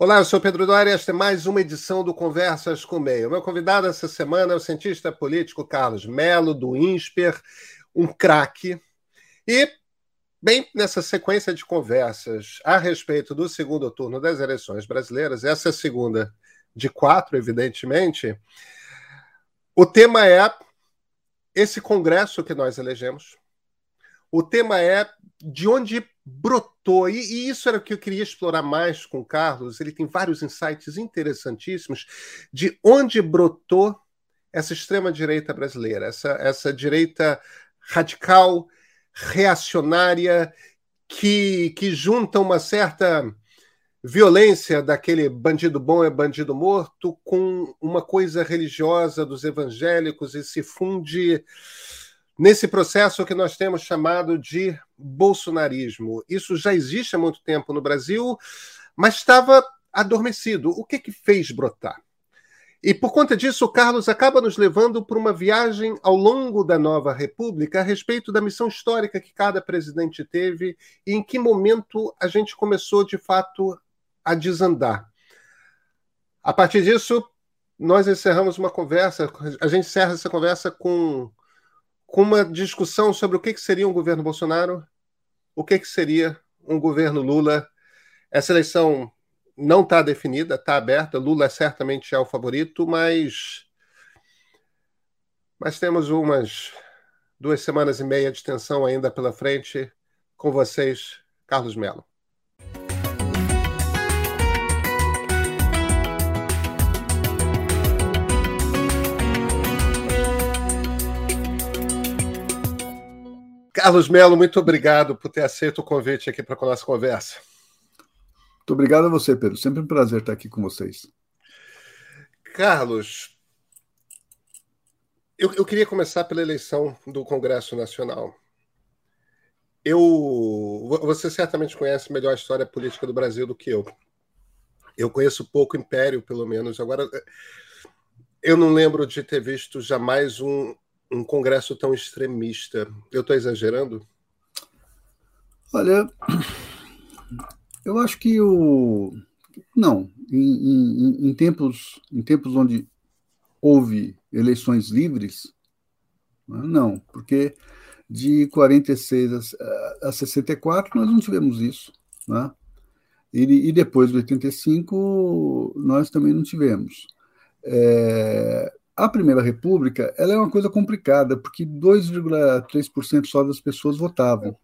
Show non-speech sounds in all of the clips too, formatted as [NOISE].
Olá, eu sou Pedro Doria. Esta é mais uma edição do Conversas com Meio. Meu convidado essa semana é o cientista político Carlos Melo, do INSPER, um craque. E, bem, nessa sequência de conversas a respeito do segundo turno das eleições brasileiras, essa segunda de quatro, evidentemente, o tema é esse congresso que nós elegemos. O tema é de onde brotou, e, e, isso era o que eu queria explorar mais com o Carlos. Ele tem vários insights interessantíssimos de onde brotou essa extrema-direita brasileira, essa, essa direita radical, reacionária, que, que junta uma certa violência daquele bandido bom é bandido morto com uma coisa religiosa dos evangélicos e se funde nesse processo que nós temos chamado de bolsonarismo. Isso já existe há muito tempo no Brasil, mas estava adormecido. O que que fez brotar? E por conta disso, o Carlos acaba nos levando por uma viagem ao longo da nova República a respeito da missão histórica que cada presidente teve e em que momento a gente começou de fato a desandar. A partir disso, nós encerramos uma conversa, a gente encerra essa conversa com com uma discussão sobre o que, que seria um governo Bolsonaro, o que, que seria um governo Lula. Essa eleição não está definida, está aberta. Lula certamente é o favorito, mas mas temos umas duas semanas e meia de tensão ainda pela frente com vocês, Carlos Melo. Carlos Melo, muito obrigado por ter aceito o convite aqui para a nossa conversa. Muito obrigado a você, Pedro. Sempre um prazer estar aqui com vocês. Carlos, eu, eu queria começar pela eleição do Congresso Nacional. Eu, você certamente conhece melhor a história política do Brasil do que eu. Eu conheço pouco Império, pelo menos. Agora, eu não lembro de ter visto jamais um, um congresso tão extremista. Eu estou exagerando? Olha, eu acho que o. Não, em, em, em, tempos, em tempos onde houve eleições livres, né, não, porque de 46 a, a 64 nós não tivemos isso. Né? E, e depois de 85 nós também não tivemos. É, a Primeira República ela é uma coisa complicada, porque 2,3% só das pessoas votavam.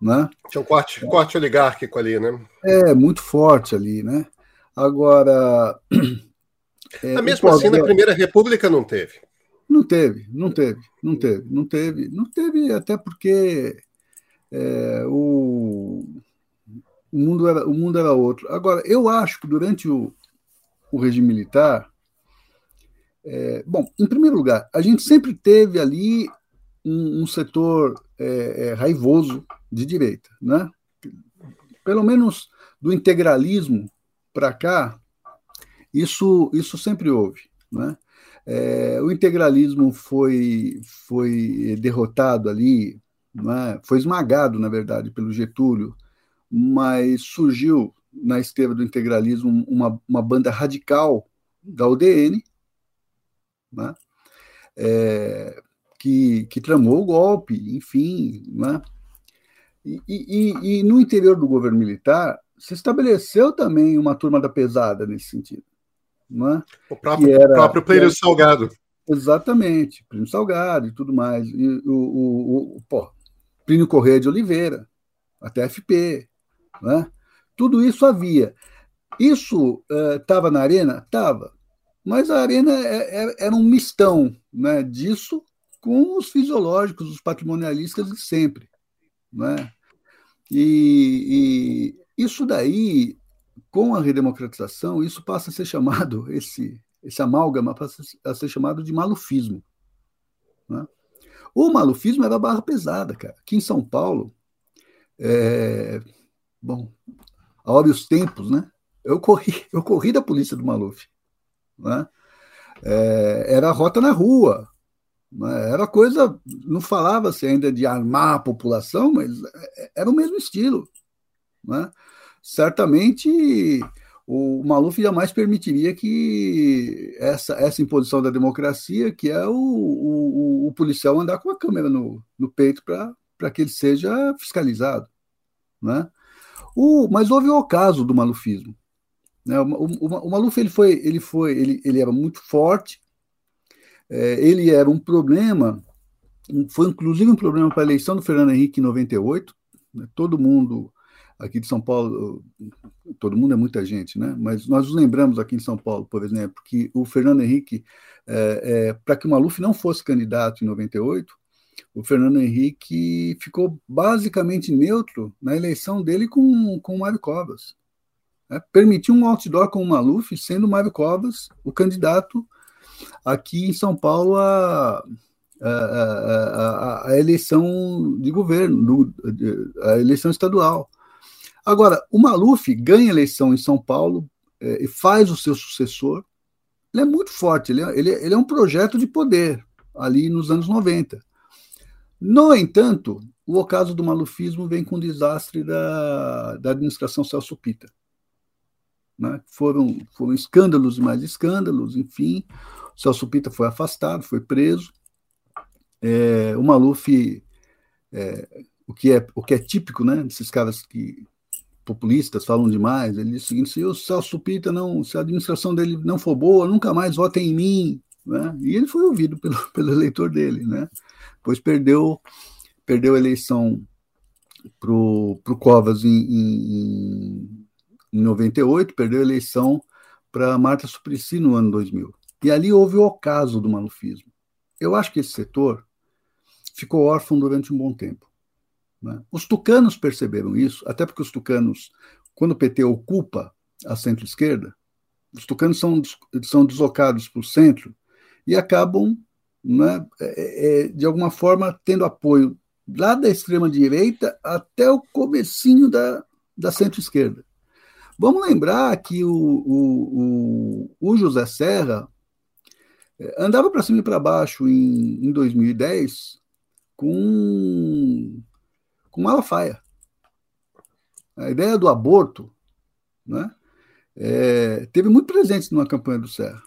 Né? Tinha um corte, corte oligárquico ali, né? É, muito forte ali, né? Agora. [CLEARS THROAT] É, Mas mesmo assim, na Primeira República não teve. Não teve, não teve, não teve, não teve, não teve, até porque é, o, o, mundo era, o mundo era outro. Agora, eu acho que durante o, o regime militar, é, bom, em primeiro lugar, a gente sempre teve ali um, um setor é, é, raivoso de direita, né? Pelo menos do integralismo para cá, isso, isso sempre houve, né? É, o integralismo foi, foi derrotado ali, né? foi esmagado, na verdade, pelo Getúlio, mas surgiu na esteira do integralismo uma, uma banda radical da UDN, né? É, que, que tramou o golpe, enfim. Né? E, e, e, no interior do governo militar se estabeleceu também uma turma da pesada nesse sentido. Né? O próprio, era, próprio Plínio Salgado. Exatamente, Plínio Salgado e tudo mais. E o, o, o, pô, Plínio Correia de Oliveira, a TFP. Né? Tudo isso havia. Isso estava uh, na arena? Estava. Mas a arena é, é, era um mistão né, disso com os fisiológicos, os patrimonialistas de sempre. Né? E, e isso daí, com a redemocratização, isso passa a ser chamado, [LAUGHS] esse, esse amálgama passa a ser chamado de malufismo. Né? O malufismo era barra pesada, cara. Aqui em São Paulo, é, bom, a hora e os tempos, né? Eu corri, [LAUGHS] eu corri da polícia do Maluf. Né? É, era rota na rua. Né? Era coisa. Não falava-se ainda de armar a população, mas era o mesmo estilo. Né? Certamente o Maluf jamais permitiria que essa, essa imposição da democracia, que é o, o, o policial andar com a câmera no, no peito para que ele seja fiscalizado. Né? O, mas houve o caso do malufismo. Né? O, o, o, Maluf ele foi, ele foi, ele, ele era muito forte, é, ele era um problema, foi inclusive um problema para a eleição do Fernando Henrique em 98. Né? Todo mundo aqui de São Paulo, todo mundo é muita gente, né? Mas nós nos lembramos aqui em São Paulo, por exemplo, que o Fernando Henrique, é, é, para que o Maluf não fosse candidato em 98, o Fernando Henrique ficou basicamente neutro na eleição dele com, com o Mário Covas. Né? Permitiu um outdoor com o Maluf, sendo o Mário Covas o candidato aqui em São Paulo a, a, a, a eleição de governo, a eleição estadual. Agora, o Maluf ganha eleição em São Paulo é, e faz o seu sucessor. Ele é muito forte, ele é, ele, é, ele é um projeto de poder ali nos anos 90. No entanto, o ocaso do malufismo vem com o desastre da, da administração Celso Pita. Né? Foram, foram escândalos e mais escândalos, enfim. O Celso Pita foi afastado, foi preso. É, o Maluf, é, o, que é, o que é típico né, desses caras que populistas falam demais. Ele diz o seguinte: se o Celso Pita não, se a administração dele não for boa, nunca mais votem em mim. Né? E ele foi ouvido pelo, [LAUGHS] pelo eleitor dele, né? Pois perdeu, perdeu a eleição para o Covas em, em, em 98, perdeu a eleição para Marta Suplicy no ano 2000. E ali houve o ocaso do malufismo. Eu acho que esse setor ficou órfão durante um bom tempo. Né? Os tucanos perceberam isso, até porque os tucanos, quando o PT ocupa a centro-esquerda, os tucanos são, são deslocados para o centro e acabam, né, é, é, de alguma forma, tendo apoio lá da extrema-direita até o comecinho da, da centro-esquerda. Vamos lembrar que o, o, o, o José Serra é, andava para cima e para baixo em, em 2010 com com Malafaia. A ideia do aborto né, é, teve muito presente numa campanha do Serra.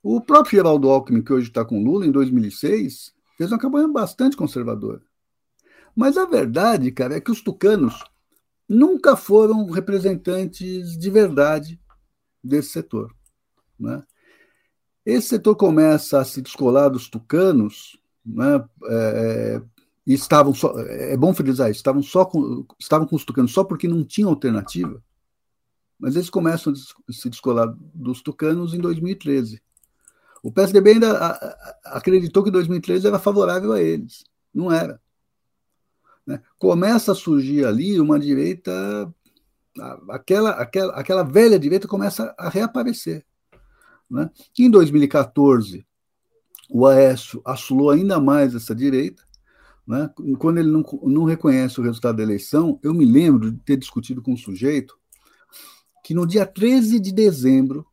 O próprio Geraldo Alckmin, que hoje está com Lula, em 2006, fez uma campanha bastante conservadora. Mas a verdade, cara, é que os tucanos nunca foram representantes de verdade desse setor. Né? Esse setor começa a se descolar dos tucanos né, é, e estavam só, é bom frisar isso, estavam só com, estavam com os tucanos só porque não tinham alternativa, mas eles começam a se descolar dos tucanos em 2013. O PSDB ainda acreditou que 2013 era favorável a eles, não era. Né? Começa a surgir ali uma direita, aquela, aquela, aquela velha direita começa a reaparecer. Né? Em 2014, o Aécio assolou ainda mais essa direita, né? Quando ele não, não reconhece o resultado da eleição, eu me lembro de ter discutido com um sujeito que no dia 13 de dezembro,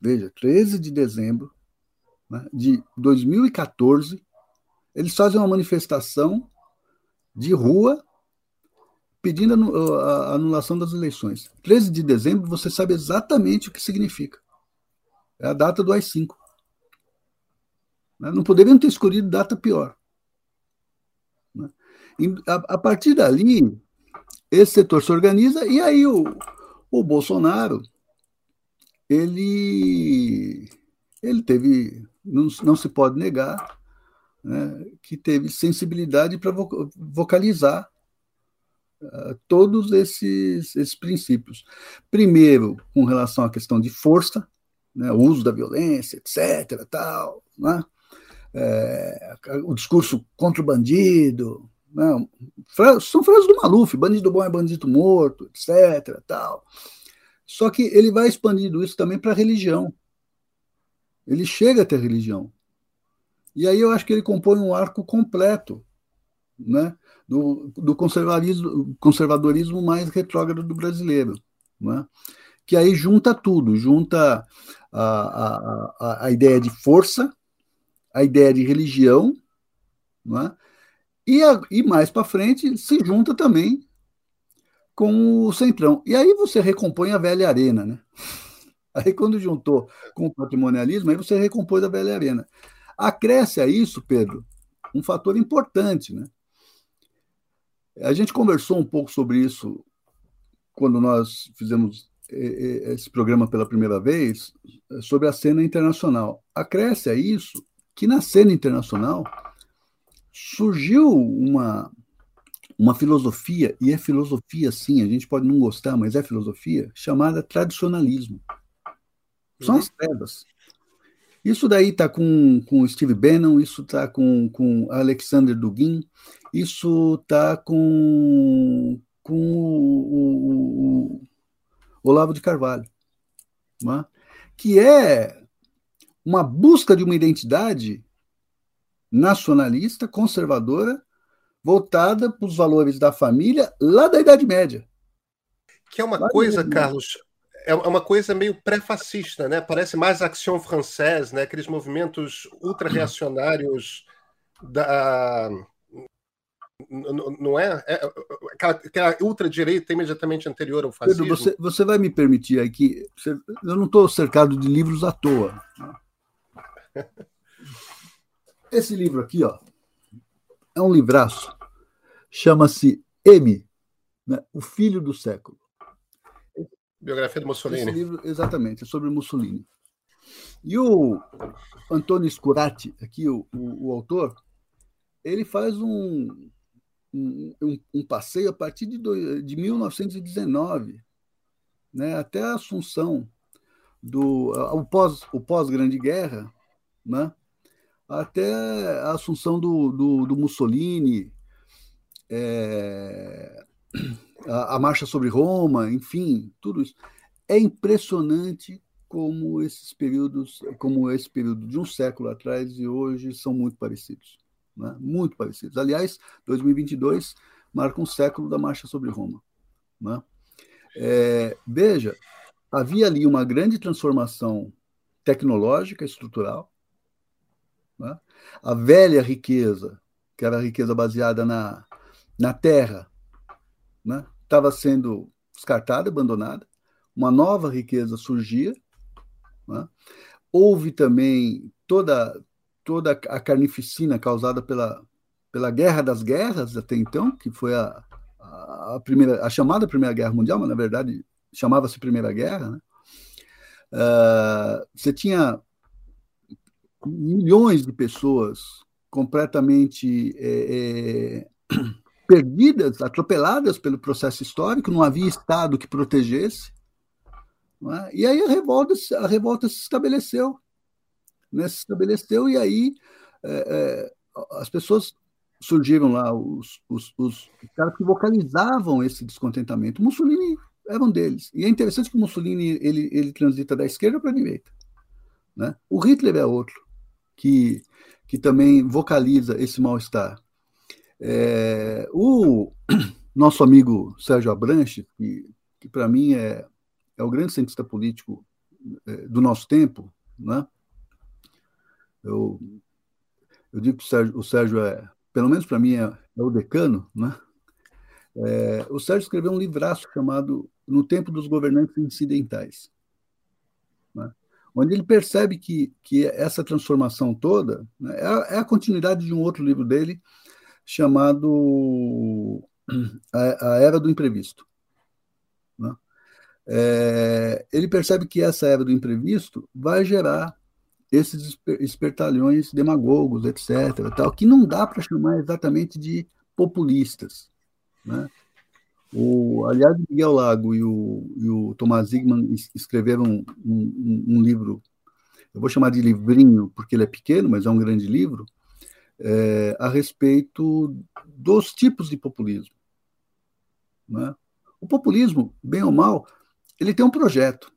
veja, 13 de dezembro né, de 2014, eles fazem uma manifestação de rua pedindo a anulação das eleições. 13 de dezembro, você sabe exatamente o que significa. É a data do AI-5. Né? Não poderiam ter escolhido data pior. A, a partir dali, esse setor se organiza e aí o, o Bolsonaro ele ele teve não, não se pode negar né, que teve sensibilidade para vocalizar uh, todos esses, esses princípios. Primeiro, com relação à questão de força, né, o uso da violência, etc. Tal, né, é, o discurso contra o bandido, não, são frases do Maluf, bandido bom é bandido morto, etc. Tal. Só que ele vai expandindo isso também para a religião. Ele chega até a religião. E aí eu acho que ele compõe um arco completo né, do, do conservadorismo, conservadorismo mais retrógrado do brasileiro. Né, que aí junta tudo, junta a, a, a, a ideia de força, a ideia de religião, né, e, a, e mais para frente se junta também com o Centrão. E aí você recompõe a velha arena, né? [LAUGHS] Aí quando juntou com o patrimonialismo, aí você recompôs a velha arena. Acresce a isso, Pedro, um fator importante, né? A gente conversou um pouco sobre isso quando nós fizemos esse programa pela primeira vez, sobre a cena internacional. Acresce a isso que na cena internacional surgiu uma, uma filosofia, e é filosofia sim, a gente pode não gostar, mas é filosofia, chamada tradicionalismo. São uhum. as trevas. Isso daí está com, com Steve Bannon, isso está com, com Alexander Dugin, isso está com, com o, o, Olavo de Carvalho, é? que é uma busca de uma identidade nacionalista, conservadora, voltada para os valores da família lá da Idade Média. Que é uma lá coisa, Carlos, é uma coisa meio pré-fascista, né? Parece mais Action Française, né? Aqueles movimentos ultra-reacionários da não é? é aquela, aquela ultradireita imediatamente anterior ao fascismo. Pedro, você, você vai me permitir aqui, eu não estou cercado de livros à toa. Esse livro aqui, ó, é um livraço, chama-se M, né, O Filho do Século. Biografia do Mussolini. Esse livro, exatamente, é sobre Mussolini. E o Antônio Scurati, aqui, o, o, o autor, ele faz um, um, um, passeio a partir de, do, de 1919, né, até a assunção do o pós o pós Grande Guerra, né, até a assunção do, do, do Mussolini, é, a, a, marcha sobre Roma, enfim, tudo isso é impressionante como esses períodos, como esse período de um século atrás e hoje são muito parecidos né? muito parecidos. Aliás, 2022 marca um século da marcha sobre Roma. Né? É, veja, havia ali uma grande transformação tecnológica, estrutural. Né? A velha riqueza, que era a riqueza baseada na, na terra, estava né? sendo descartada, abandonada. Uma nova riqueza surgia. Né? Houve também toda, toda a carnificina causada pela, pela Guerra das Guerras até então, que foi a, a, primeira, a chamada Primeira Guerra Mundial, mas na verdade chamava-se Primeira Guerra, né? Uh, você tinha milhões de pessoas completamente é, é, perdidas, atropeladas pelo processo histórico, não havia Estado que protegesse. É? E aí a revolta, a revolta se estabeleceu né, se estabeleceu, e aí é, é, as pessoas surgiram lá, os, os, os caras que vocalizavam esse descontentamento. Mussolini era um deles. E é interessante que o Mussolini ele, ele transita da esquerda para a direita. Né? O Hitler é outro, que, que também vocaliza esse mal-estar. É, o [CLEARS THROAT] nosso amigo Sérgio Abranches, que, que para mim é, é o grande cientista político é, do nosso tempo, né? Eu, eu digo que o Sérgio, o Sérgio é, pelo menos para mim, é, é, o decano, né? É, o Sérgio escreveu um livraço chamado No Tempo dos Governantes Incidentais, né? onde ele percebe que, que essa transformação toda né, é, é, a, continuidade de um outro livro dele chamado A, a Era do Imprevisto. Né? É, ele percebe que essa era do imprevisto vai gerar esses espertalhões demagogos, etc., tal, que não dá para chamar exatamente de populistas. Né? O, aliás, Miguel Lago e o, e o Thomas Zygmunt escreveram um, um, um, livro, eu vou chamar de livrinho, porque ele é pequeno, mas é um grande livro, é, a respeito dos tipos de populismo. Né? O populismo, bem ou mal, ele tem um projeto.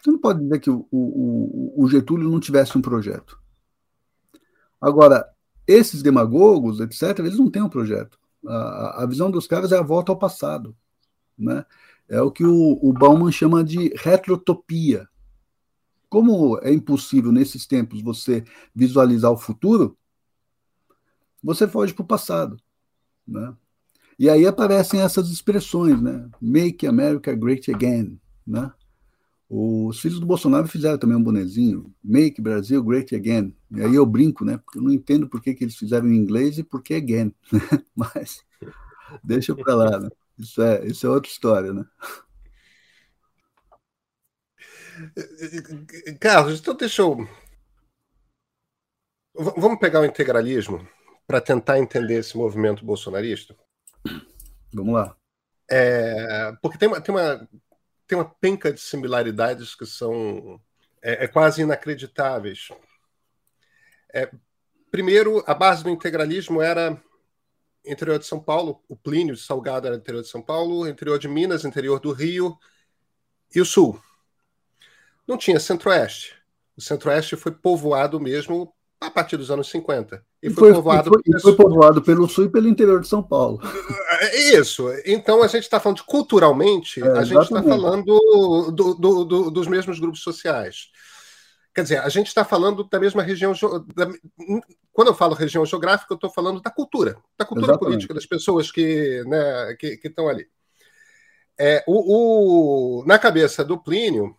Você não pode dizer que o, o, o Getúlio não tivesse um projeto. Agora, esses demagogos, etc., eles não têm um projeto. A, a, visão dos caras é a volta ao passado. Né? É o que o, o Bauman chama de retrotopia. Como é impossível, nesses tempos, você visualizar o futuro, você foge para o passado. Né? E aí aparecem essas expressões, né? Make America Great Again, né? Os filhos do Bolsonaro fizeram também um bonezinho, Make Brasil Great Again. E aí eu brinco, né? Porque eu não entendo por que, que eles fizeram em inglês e por que again. [LAUGHS] Né? Mas deixa para lá, né? Isso é, isso é outra história, né? Carlos, então deixa eu. Vamos pegar o integralismo para tentar entender esse movimento bolsonarista? Vamos lá. É, porque tem uma, tem uma tem uma penca de similaridades que são é, é quase inacreditáveis. É, primeiro, a base do integralismo era interior de São Paulo, o Plínio de Salgado era interior de São Paulo, interior de Minas, interior do Rio e o Sul. Não tinha Centro-Oeste. O Centro-Oeste foi povoado mesmo a partir dos anos 50. E foi, foi povoado, e foi, foi povoado pelo sul e pelo interior de São Paulo. É isso. Então a gente está falando de culturalmente, é, a gente está falando do, do, do, dos mesmos grupos sociais. Quer dizer, a gente está falando da mesma região. Da, quando eu falo região geográfica, eu estou falando da cultura, da cultura exatamente. política das pessoas que né, estão ali. É, o, o, na cabeça do Plínio,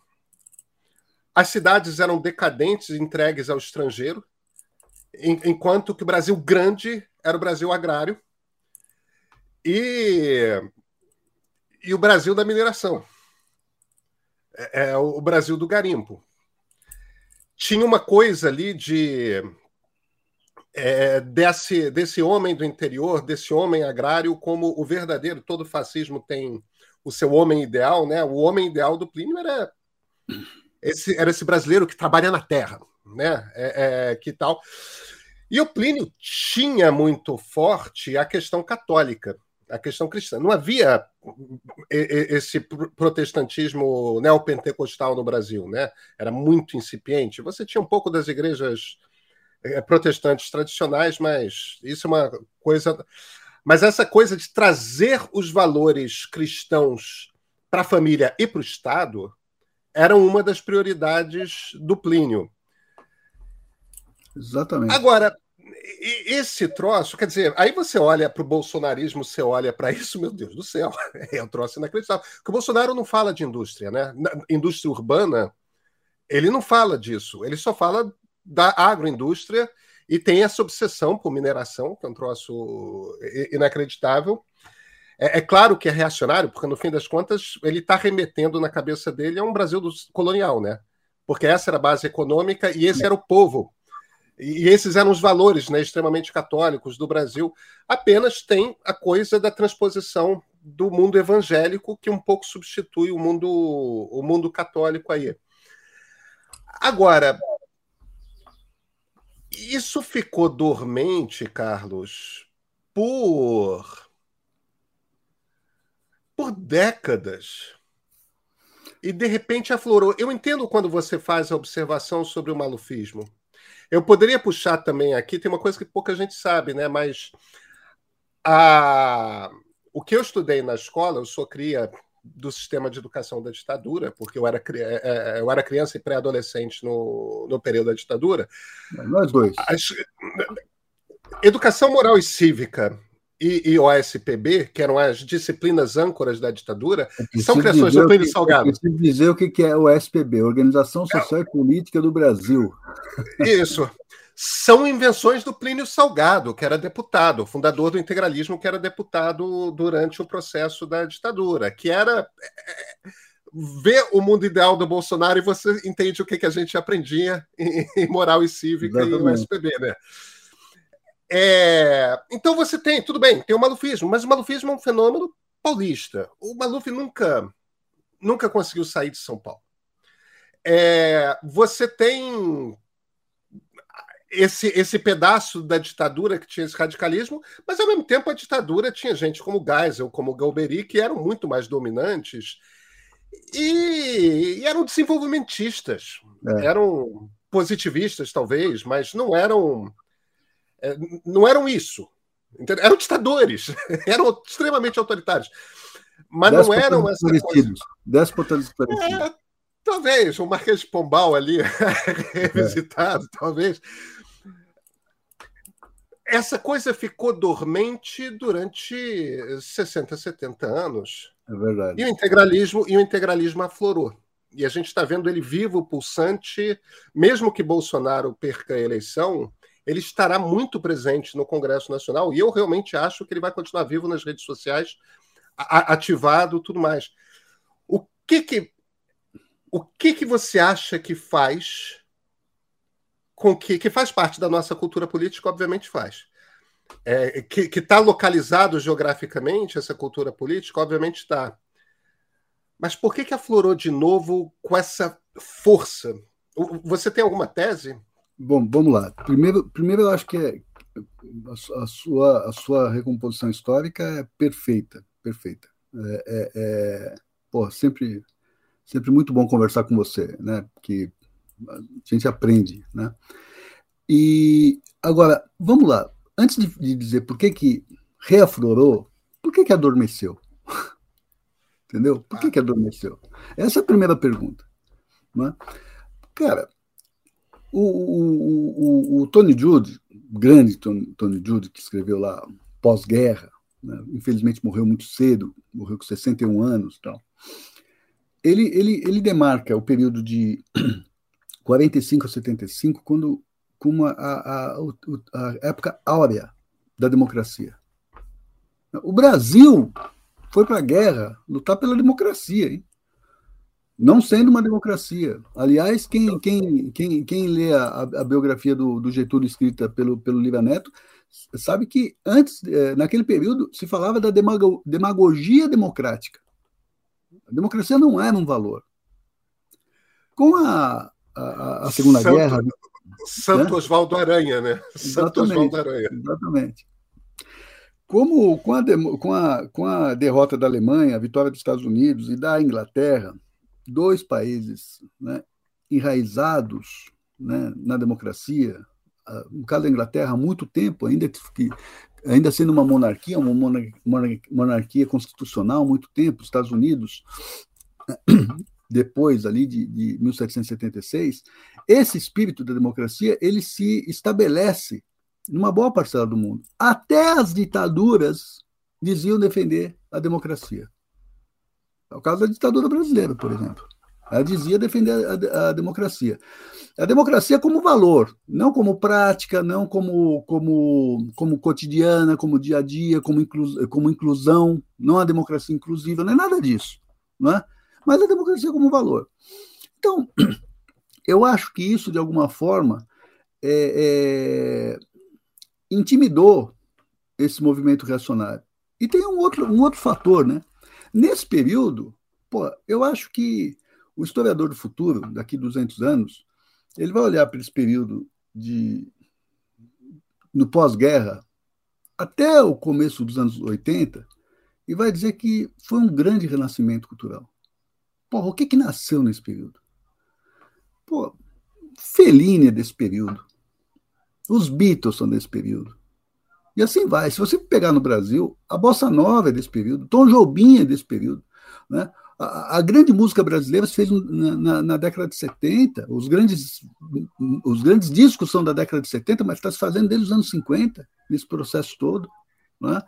as cidades eram decadentes, entregues ao estrangeiro, enquanto que o Brasil grande era o Brasil agrário e, e o Brasil da mineração. É, é o Brasil do garimpo. Tinha uma coisa ali de é, desse, desse homem do interior, desse homem agrário, como o verdadeiro, todo fascismo tem o seu homem ideal, né? O homem ideal do Plínio era esse, era esse brasileiro que trabalha na terra, né? É, é, que tal? E o Plínio tinha muito forte a questão católica, a questão cristã. Não havia esse protestantismo neopentecostal no Brasil, né? Era muito incipiente. Você tinha um pouco das igrejas é, protestantes tradicionais, mas isso é uma coisa. Mas essa coisa de trazer os valores cristãos para a família e para o Estado eram uma das prioridades do Plínio. Exatamente. Agora, esse troço, quer dizer, aí você olha para o bolsonarismo, você olha para isso, meu Deus do céu, [LAUGHS] é um troço inacreditável. Porque o Bolsonaro não fala de indústria, né? indústria urbana, ele não fala disso, ele só fala da agroindústria e tem essa obsessão por mineração, que é um troço inacreditável. É, é, claro que é reacionário, porque no fim das contas ele está remetendo na cabeça dele a um Brasil colonial, né? Porque essa era a base econômica e esse era o povo. E esses eram os valores né, extremamente católicos do Brasil. Apenas tem a coisa da transposição do mundo evangélico que um pouco substitui o mundo, o mundo católico aí. Agora, isso ficou dormente, Carlos, por por décadas. E de repente aflorou. Eu entendo quando você faz a observação sobre o malufismo. Eu poderia puxar também aqui, tem uma coisa que pouca gente sabe, né? Mas a... o que eu estudei na escola, eu sou cria do sistema de educação da ditadura, porque eu era, é, é, eu era criança e pré-adolescente no, no período da ditadura. Nós dois. As... Educação moral e cívica e, e OSPB, que eram as disciplinas âncoras da ditadura, são criações do Plínio Salgado. Eu preciso dizer o que é o OSPB, Organização Social é... e Política do Brasil. Isso. São invenções do Plínio Salgado, que era deputado, fundador do integralismo, que era deputado durante o processo da ditadura, que era é, ver o mundo ideal do Bolsonaro e você entende o que, que a gente aprendia em, moral e cívica Exatamente. e OSPB, né? É, então você tem, tudo bem, tem o malufismo, mas o malufismo é um fenômeno paulista. O Maluf nunca, nunca conseguiu sair de São Paulo. É, você tem esse, esse pedaço da ditadura que tinha esse radicalismo, mas ao mesmo tempo a ditadura tinha gente como Geisel, como Galberi, que eram muito mais dominantes e, e eram desenvolvimentistas, é. eram positivistas talvez, mas não eram não eram isso. Entendeu? Eram ditadores, [LAUGHS] eram extremamente autoritários. Mas Déspotas não eram essa coisa... Déspotas é, talvez, o Marquês de Pombal ali, [LAUGHS] revisitado, é. talvez. essa coisa ficou dormente durante 60, 70 anos. É verdade. E o integralismo, e o integralismo aflorou. E a gente está vendo ele vivo, pulsante, mesmo que Bolsonaro perca a eleição, ele estará muito presente no Congresso Nacional, e eu realmente acho que ele vai continuar vivo nas redes sociais, ativado, tudo mais. O que que o que que você acha que faz com que, que faz parte da nossa cultura política, obviamente faz. É, que está localizado geograficamente, essa cultura política, obviamente está. Mas por que, que aflorou de novo com essa força? Você tem alguma tese? Bom, vamos lá. Primeiro, primeiro eu acho que é, a, sua, a sua recomposição histórica é perfeita, perfeita. É, é, é, pô, sempre, sempre muito bom conversar com você, né? Porque a gente aprende, né? E agora, vamos lá. Antes de, de dizer por que que reaflorou, por que que adormeceu? [LAUGHS] Entendeu? Por que que adormeceu? Essa é a primeira pergunta. Né? Cara, o, o, o, o Tony Judd, grande Tony, Tony Judd, que escreveu lá pós-guerra, né? infelizmente morreu muito cedo, morreu com 61 anos tal. Ele, ele, ele demarca o período de [CLEARS THROAT] 45 a 75, quando, com a, a, a, a época áurea da democracia. O Brasil foi para a guerra lutar pela democracia, hein? Não sendo uma democracia. Aliás, quem, quem, quem, quem lê a, a biografia do, do, Getúlio escrita pelo, pelo Lira Neto sabe que antes, eh, naquele período, se falava da demago, demagogia democrática. A democracia não era um valor. Com a, a, a Segunda Santo, Guerra. Santo né? Oswaldo Aranha, né? Santo Oswaldo Aranha. Exatamente. Como com a, com, a, com a derrota da Alemanha, a vitória dos Estados Unidos e da Inglaterra, dois países né, enraizados né, na democracia, no caso da Inglaterra, há muito tempo, ainda que ainda sendo uma monarquia, uma monarquia, constitucional, muito tempo, Estados Unidos [COUGHS] depois ali de, de 1776, esse espírito da democracia ele se estabelece numa boa parcela do mundo. Até as ditaduras diziam defender a democracia. É o caso da ditadura brasileira, por exemplo. Ela dizia defender a, a, democracia. A democracia como valor, não como prática, não como, como, como cotidiana, como dia a dia, como, inclu, como inclusão, não a democracia inclusiva, não é nada disso. Não é? mas a democracia como valor. Então, [CLEARS THROAT] eu acho que isso, de alguma forma, é, é, intimidou esse movimento reacionário. E tem um outro, um outro fator, né? Nesse período, pô, eu acho que o historiador do futuro, daqui 200 anos, ele vai olhar para esse período de no pós-guerra até o começo dos anos 80 e vai dizer que foi um grande renascimento cultural. Porra, o que que nasceu nesse período? Pô, Fellini é desse período. Os Beatles são desse período. E assim vai. Se você pegar no Brasil, a Bossa Nova é desse período, Tom Jobim é desse período. Né? A, a grande música brasileira se fez na, na, na, década de 70. Os grandes, os grandes discos são da década de 70, mas está se fazendo desde os anos 50, nesse processo todo. Né?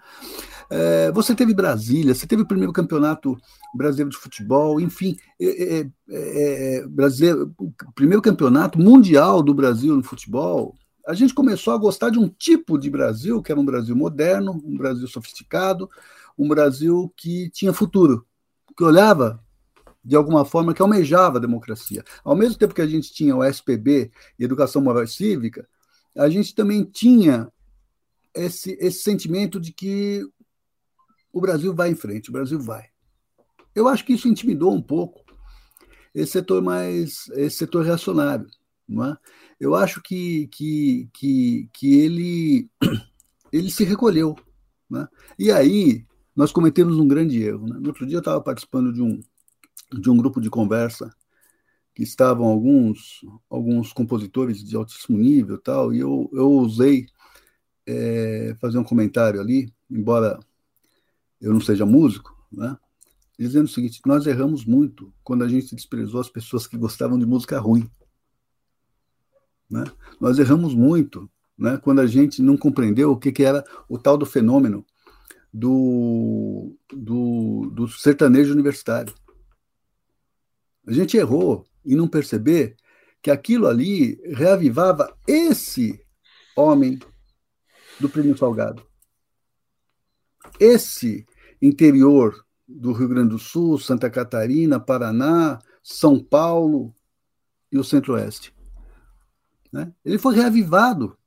É, você teve Brasília, você teve o primeiro campeonato brasileiro de futebol, enfim, é, é, é, é brasileiro, o primeiro campeonato mundial do Brasil no futebol. A gente começou a gostar de um tipo de Brasil, que era um Brasil moderno, um Brasil sofisticado, um Brasil que tinha futuro, que olhava de alguma forma, que almejava a democracia. Ao mesmo tempo que a gente tinha o SPB e Educação Moral e Cívica, a gente também tinha esse, esse sentimento de que o Brasil vai em frente, o Brasil vai. Eu acho que isso intimidou um pouco esse setor mais, esse setor reacionário, é? Eu acho que, que, que, que ele, [CLEARS THROAT] ele se recolheu, né? E aí nós cometemos um grande erro. Né? No outro dia eu estava participando de um, de um grupo de conversa que estavam alguns alguns compositores de altíssimo nível tal e eu, eu usei é, fazer um comentário ali, embora eu não seja músico, né? dizendo o seguinte: nós erramos muito quando a gente desprezou as pessoas que gostavam de música ruim. Né? Nós erramos muito né, quando a gente não compreendeu o que, que era o tal do fenômeno do, do, do sertanejo universitário. A gente errou em não perceber que aquilo ali reavivava esse homem do Prêmio Salgado. Esse interior do Rio Grande do Sul, Santa Catarina, Paraná, São Paulo e o Centro-Oeste. Né? Ele foi reavivado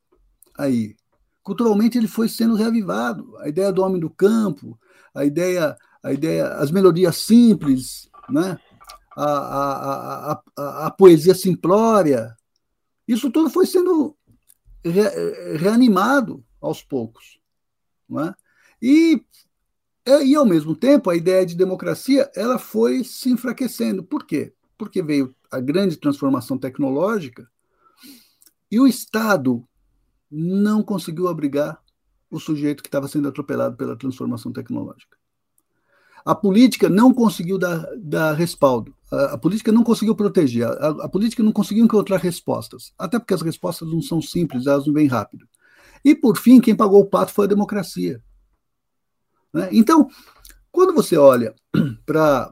aí. Culturalmente ele foi sendo reavivado. A ideia do homem do campo, a ideia, a ideia, as melodias simples, né? a, a, a, a, a poesia simplória, isso tudo foi sendo re, reanimado aos poucos. É? E, e, ao mesmo tempo, a ideia de democracia ela foi se enfraquecendo. Por quê? Porque veio a grande transformação tecnológica e o Estado não conseguiu abrigar o sujeito que estava sendo atropelado pela transformação tecnológica. A política não conseguiu dar, dar respaldo, a, a, política não conseguiu proteger, a, a, política não conseguiu encontrar respostas, até porque as respostas não são simples, elas não vêm rápido. E, por fim, quem pagou o pato foi a democracia. Né? Então, quando você olha para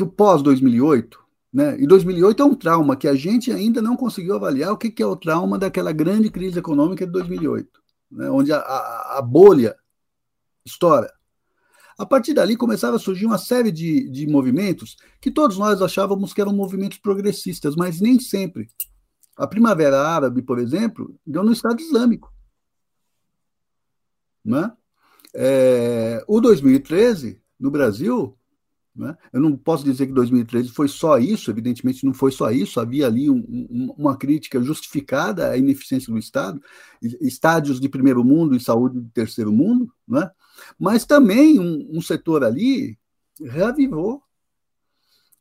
o pós-2008, né? E 2008 é um trauma que a gente ainda não conseguiu avaliar o que, que é o trauma daquela grande crise econômica de 2008, né? onde a, a, a bolha estoura. A partir dali começaram a surgir uma série de, de movimentos que todos nós achávamos que eram movimentos progressistas, mas nem sempre. A Primavera Árabe, por exemplo, deu no Estado Islâmico. Né? É, o 2013, no Brasil, né? Eu não posso dizer que 2013 foi só isso, evidentemente não foi só isso, havia ali um, um, uma crítica justificada à ineficiência do Estado, estádios de primeiro mundo e saúde de terceiro mundo, né? mas também um, um setor ali reavivou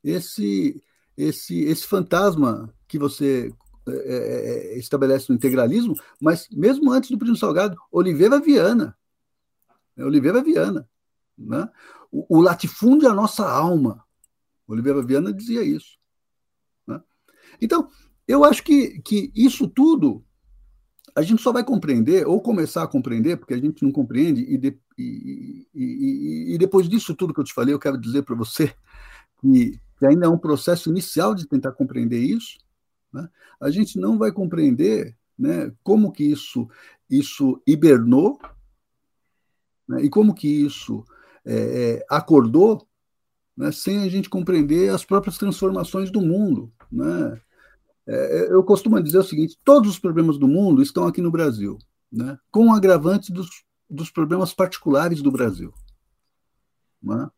esse, esse, esse fantasma que você é, é, é estabelece no integralismo, mas mesmo antes do Primo Salgado, Oliveira Viana. Oliveira Viana. Né? O, o latifúndio é a nossa alma. Oliveira Viana dizia isso. Né? Então, eu acho que, que isso tudo a gente só vai compreender, ou começar a compreender, porque a gente não compreende, e, de, e, e, e depois disso tudo que eu te falei, eu quero dizer para você que, que, ainda é um processo inicial de tentar compreender isso, né? a gente não vai compreender né, como que isso, isso hibernou, né, e como que isso é, é, acordou né, sem a gente compreender as próprias transformações do mundo. Né? É, eu costumo dizer o seguinte: todos os problemas do mundo estão aqui no Brasil, né, com agravantes dos, dos problemas particulares do Brasil. Né?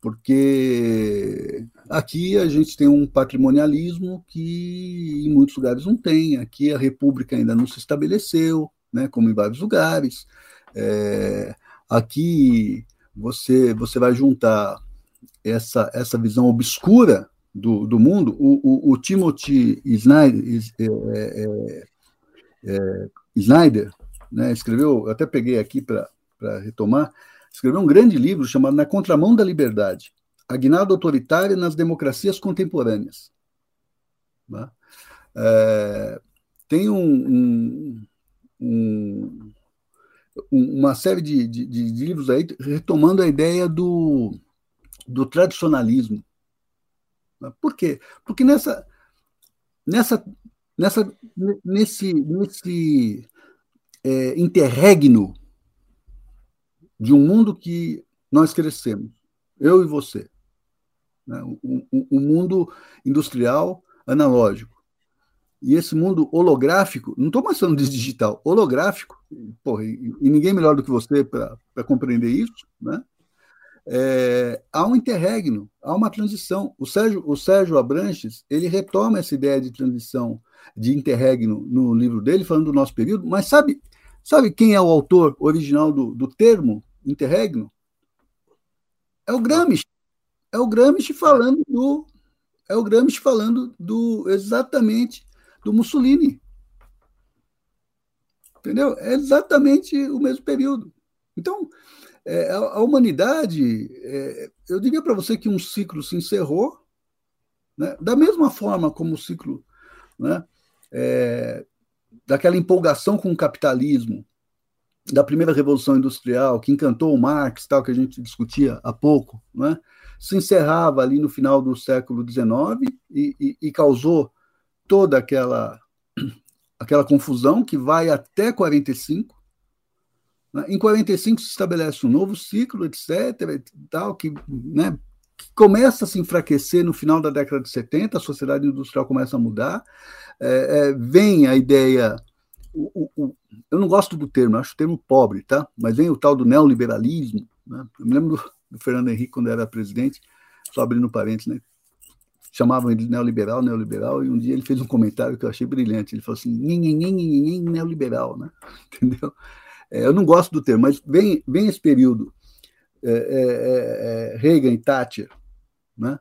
Porque aqui a gente tem um patrimonialismo que em muitos lugares não tem. Aqui a República ainda não se estabeleceu, né, como em vários lugares. É, aqui você, você vai juntar essa, essa visão obscura do, do mundo. O, o, o Timothy Snyder, é, é, é, Snyder né, escreveu, até peguei aqui para retomar, escreveu um grande livro chamado Na Contramão da Liberdade, a guinada autoritária nas democracias contemporâneas. Né? É, tem um, um, um, uma série de, de, de, livros aí retomando a ideia do, do tradicionalismo. Por quê? Porque nessa, nessa, nessa, nesse, nesse é, interregno de um mundo que nós crescemos, eu e você, né? um, um, um mundo industrial analógico, e esse mundo holográfico, não estou mais falando de digital, holográfico, porra, e, e ninguém melhor do que você para compreender isso, né? É, há um interregno, há uma transição. O Sérgio, o Sérgio Abranches ele retoma essa ideia de transição, de interregno no livro dele, falando do nosso período, mas sabe, sabe quem é o autor original do, do termo interregno? É o Gramsci. É o Gramsci falando do é o Gramsci falando do exatamente do Mussolini. Entendeu? É exatamente o mesmo período. Então, é, a, a, humanidade, é, eu diria para você que um ciclo se encerrou, né? da mesma forma como o ciclo né, é, daquela empolgação com o capitalismo, da primeira revolução industrial, que encantou o Marx, tal que a gente discutia há pouco, né? se encerrava ali no final do século XIX e, e, e causou toda aquela aquela confusão que vai até 45. Né? Em 45 se estabelece um novo ciclo, etc., tal, que, né, que começa a se enfraquecer no final da década de 70, a sociedade industrial começa a mudar, é, é, vem a ideia. O, o, o, eu não gosto do termo, acho o termo pobre, tá? mas vem o tal do neoliberalismo. Né? Eu me lembro do, do Fernando Henrique, quando era presidente, só abrindo parênteses, né? Chamavam ele de neoliberal, neoliberal, e um dia ele fez um comentário que eu achei brilhante. Ele falou assim, nem neoliberal, né? [LAUGHS] Entendeu? É, eu não gosto do termo, mas vem, vem esse período é, é, é, Reagan e Thatcher, né?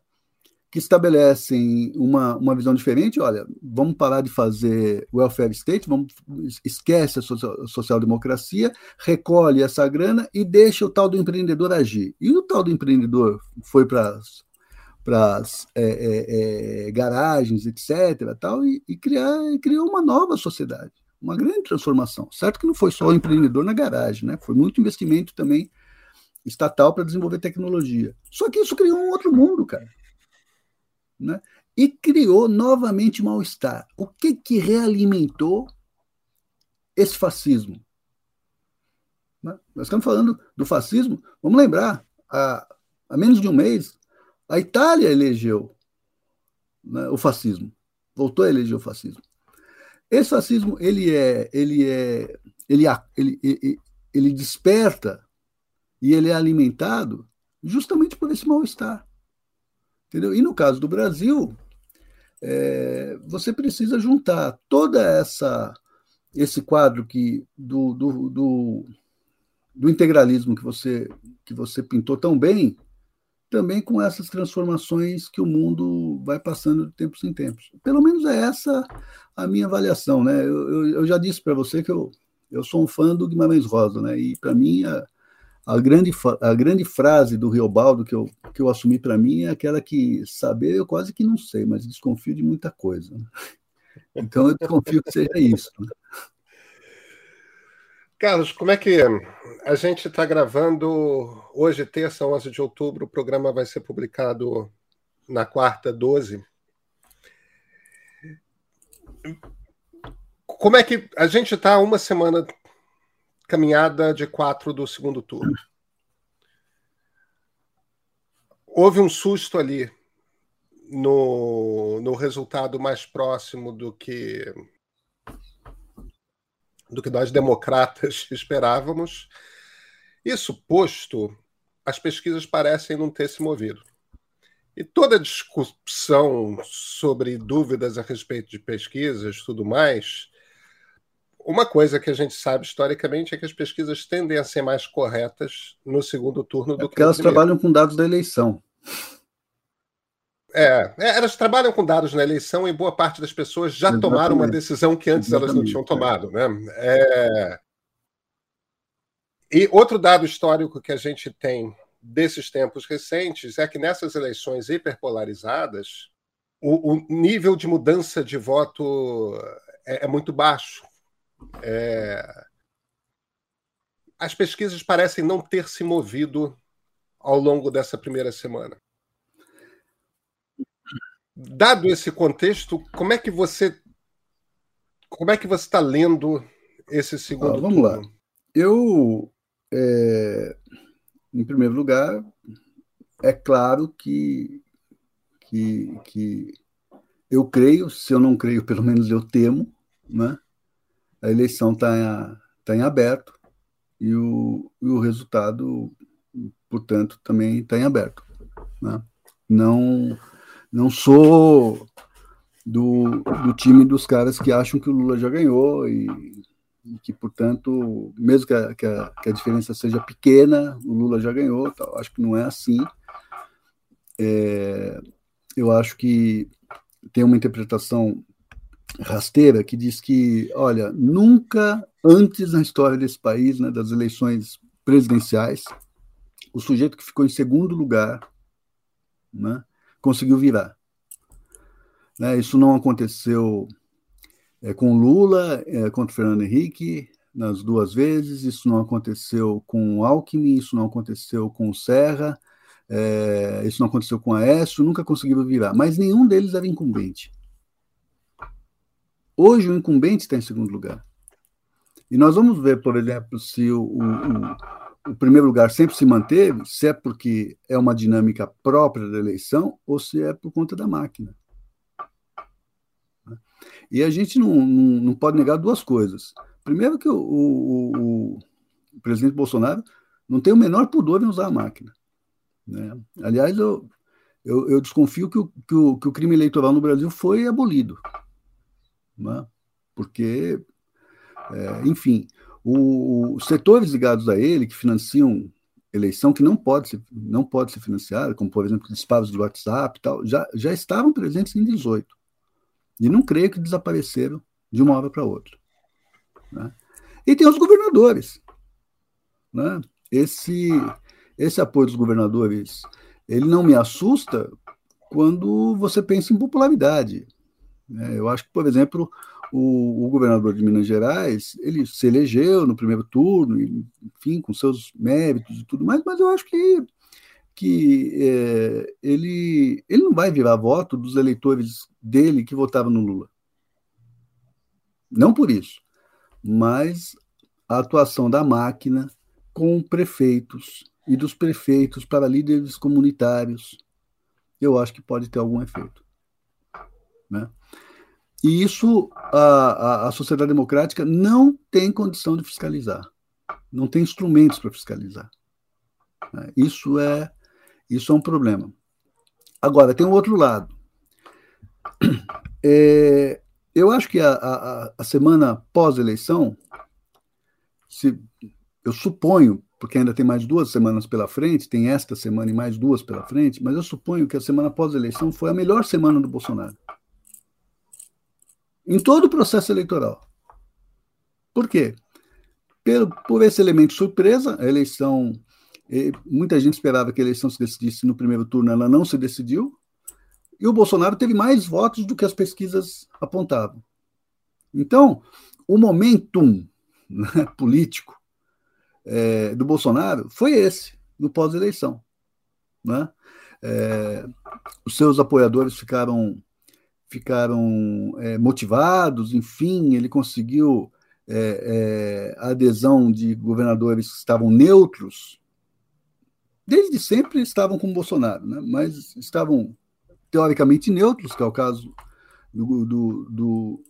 que estabelecem uma, uma visão diferente. Olha, vamos parar de fazer welfare state, vamos, esquece a social-democracia, recolhe essa grana e deixa o tal do empreendedor agir. E o tal do empreendedor foi para para as é, é, é, garagens, etc., tal, e, e criar, e criou uma nova sociedade, uma grande transformação. Certo que não foi só o empreendedor na garagem, né? foi muito investimento também estatal para desenvolver tecnologia. Só que isso criou um outro mundo, cara. Né? E criou novamente mal-estar. O que, que realimentou esse fascismo? Né? Nós estamos falando do fascismo, vamos lembrar, há, há menos de um mês, a Itália elegeu né, o fascismo, voltou a eleger o fascismo. Esse fascismo ele é, ele é, ele, ele, ele, ele desperta e ele é alimentado justamente por esse mal-estar. Entendeu? E no caso do Brasil, é, você precisa juntar toda essa esse quadro que do, do, do, do integralismo que você que você pintou tão bem também com essas transformações que o mundo vai passando de tempos em tempos. Pelo menos é essa a minha avaliação, né? Eu, eu, eu já disse para você que eu, eu sou um fã do Guimarães Rosa, né? E para mim a, a, grande, a grande frase do Riobaldo que eu, que eu assumi para mim é aquela que saber eu quase que não sei, mas desconfio de muita coisa. Então eu desconfio que seja isso. Carlos, como é que a gente está gravando hoje, terça, 11 de outubro, o programa vai ser publicado na quarta, 12. Como é que a gente está uma semana caminhada de quatro do segundo turno? Houve um susto ali no, no resultado mais próximo do que do que nós democratas [LAUGHS] esperávamos. Isso posto, as pesquisas parecem não ter se movido. E toda discussão sobre dúvidas a respeito de pesquisas, tudo mais, uma coisa que a gente sabe historicamente é que as pesquisas tendem a ser mais corretas no segundo turno é do que no elas primeiro. trabalham com dados da eleição. É, é, elas trabalham com dados na eleição e boa parte das pessoas já Exatamente. tomaram uma decisão que antes Exatamente, elas não tinham é. tomado. Né? É... E outro dado histórico que a gente tem desses tempos recentes é que nessas eleições hiperpolarizadas, o, o nível de mudança de voto é, é muito baixo. É... As pesquisas parecem não ter se movido ao longo dessa primeira semana. Dado esse contexto, como é que você como é que você está lendo esse segundo? Ah, vamos turno? lá. Eu, é, em primeiro lugar, é claro que, que, que eu creio, se eu não creio, pelo menos eu temo, né? A eleição está tá em aberto e o, e o resultado, portanto, também está em aberto. Né? Não não sou do, do time dos caras que acham que o Lula já ganhou e, e que, portanto, mesmo que a, que, a, que a, diferença seja pequena, o Lula já ganhou. Tal. Acho que não é assim. É, eu acho que tem uma interpretação rasteira que diz que, olha, nunca antes na história desse país, né, das eleições presidenciais, o sujeito que ficou em segundo lugar, né, conseguiu virar. Né? Isso não aconteceu é, com Lula é, contra Fernando Henrique nas duas vezes, isso não aconteceu com Alckmin, isso não aconteceu com Serra, é, isso não aconteceu com Aécio, nunca conseguiram virar, mas nenhum deles era incumbente. Hoje o incumbente está em segundo lugar. E nós vamos ver, por exemplo, se o, o, o, primeiro lugar sempre se manteve, se é porque é uma dinâmica própria da eleição ou se é por conta da máquina. E a gente não, não, não pode negar duas coisas. Primeiro, que o, o, o, presidente Bolsonaro não tem o menor pudor em usar a máquina. Né? Aliás, eu, eu, eu desconfio que o, que, o, que o crime eleitoral no Brasil foi abolido. Né? Porque, é, enfim, os setores ligados a ele, que financiam eleição, que não pode ser, não pode ser financiada, como, por exemplo, disparos do WhatsApp e tal, já, já estavam presentes em 18. E não creio que desapareceram de uma hora para outra. Né? E tem os governadores. Né? Esse, esse apoio dos governadores, ele não me assusta quando você pensa em popularidade. Né? Eu acho que, por exemplo, o, o, governador de Minas Gerais, ele se elegeu no primeiro turno, enfim, com seus méritos e tudo mais, mas eu acho que, que é, ele, ele não vai virar voto dos eleitores dele que votavam no Lula. Não por isso, mas a atuação da máquina com prefeitos e dos prefeitos para líderes comunitários, eu acho que pode ter algum efeito. Né? E isso a, a, a sociedade democrática não tem condição de fiscalizar, não tem instrumentos para fiscalizar. Né? Isso é isso é um problema. Agora tem um outro lado. [CLEARS THROAT] É, eu acho que a, a, a semana pós-eleição, se eu suponho, porque ainda tem mais duas semanas pela frente, tem esta semana e mais duas pela frente, mas eu suponho que a semana pós-eleição foi a melhor semana do Bolsonaro. Em todo o processo eleitoral. Por quê? Pelo, por esse elemento surpresa, a eleição. Muita gente esperava que a eleição se decidisse no primeiro turno, ela não se decidiu. E o Bolsonaro teve mais votos do que as pesquisas apontavam. Então, o momentum né, político é, do Bolsonaro foi esse, no pós-eleição. Né? É, os seus apoiadores ficaram, ficaram é, motivados, enfim, ele conseguiu é, é, a adesão de governadores que estavam neutros, desde sempre estavam com Bolsonaro, né? mas estavam teoricamente neutros, que é o caso do, do, do,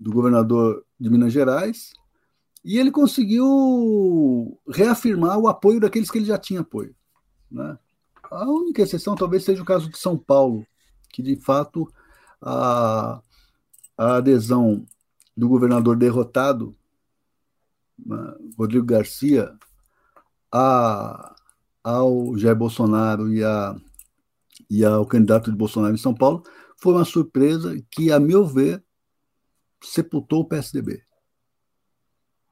do governador de Minas Gerais, e ele conseguiu reafirmar o apoio daqueles que ele já tinha apoio. Né? A única exceção talvez seja o caso de São Paulo, que de fato a, a adesão do governador derrotado, né, Rodrigo Garcia, a, ao Jair Bolsonaro e a e ao candidato de Bolsonaro em São Paulo, foi uma surpresa que, a meu ver, sepultou o PSDB.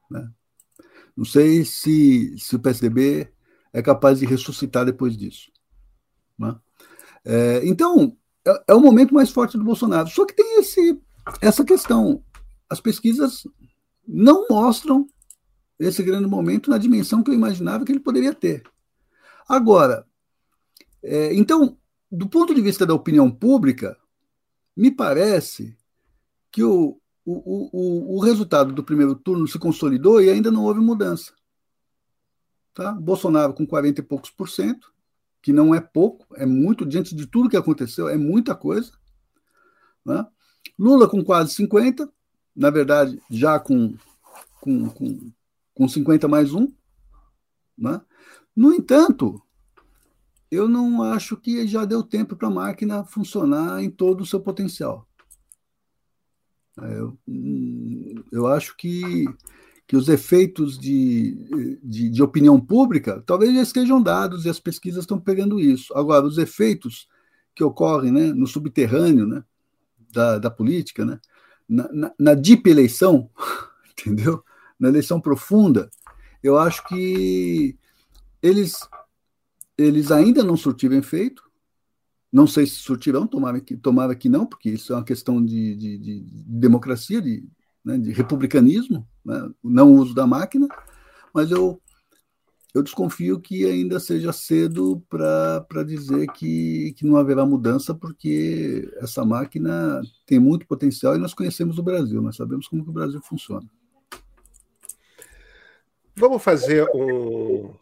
Né? Não sei se, se o PSDB é capaz de ressuscitar depois disso. Né? É, então, é, é, o momento mais forte do Bolsonaro. Só que tem esse, essa questão. As pesquisas não mostram esse grande momento na dimensão que eu imaginava que ele poderia ter. Agora, é, então, do ponto de vista da opinião pública, me parece que o, o, o, o resultado do primeiro turno se consolidou e ainda não houve mudança. Tá? Bolsonaro com 40 e poucos por cento, que não é pouco, é muito, diante de tudo que aconteceu, é muita coisa. Né? Lula com quase 50, na verdade, já com, com, com, com 50 mais um. Né? No entanto, eu não acho que já deu tempo para a máquina funcionar em todo o seu potencial. É, eu, hum, eu acho que, que os efeitos de, de, de, opinião pública talvez já estejam dados e as pesquisas estão pegando isso. Agora, os efeitos que ocorrem né, no subterrâneo né, da, da política, né, na, na, na deep eleição, [LAUGHS] entendeu? Na eleição profunda, eu acho que eles eles ainda não surtiram efeito, Não sei se surtirão, tomara que, tomara que não, porque isso é uma questão de, de, de democracia, de, né, de republicanismo, né, não uso da máquina, mas eu, eu desconfio que ainda seja cedo para dizer que, que não haverá mudança, porque essa máquina tem muito potencial e nós conhecemos o Brasil, nós sabemos como que o Brasil funciona. Vamos fazer um.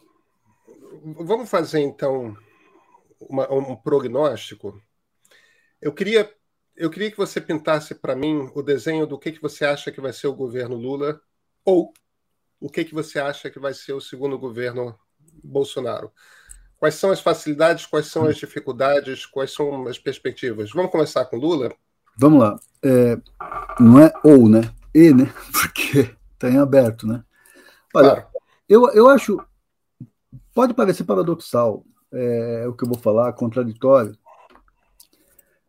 Vamos fazer então uma, um prognóstico. Eu queria, eu queria que você pintasse para mim o desenho do que, que você acha que vai ser o governo Lula ou o que, que você acha que vai ser o segundo governo Bolsonaro. Quais são as facilidades, quais são as dificuldades, quais são as perspectivas? Vamos começar com Lula? Vamos lá. É, não é ou, né? E, né? [LAUGHS] Porque está em aberto, né? Olha, claro. eu, eu acho. Pode parecer paradoxal, é, o que eu vou falar, contraditório,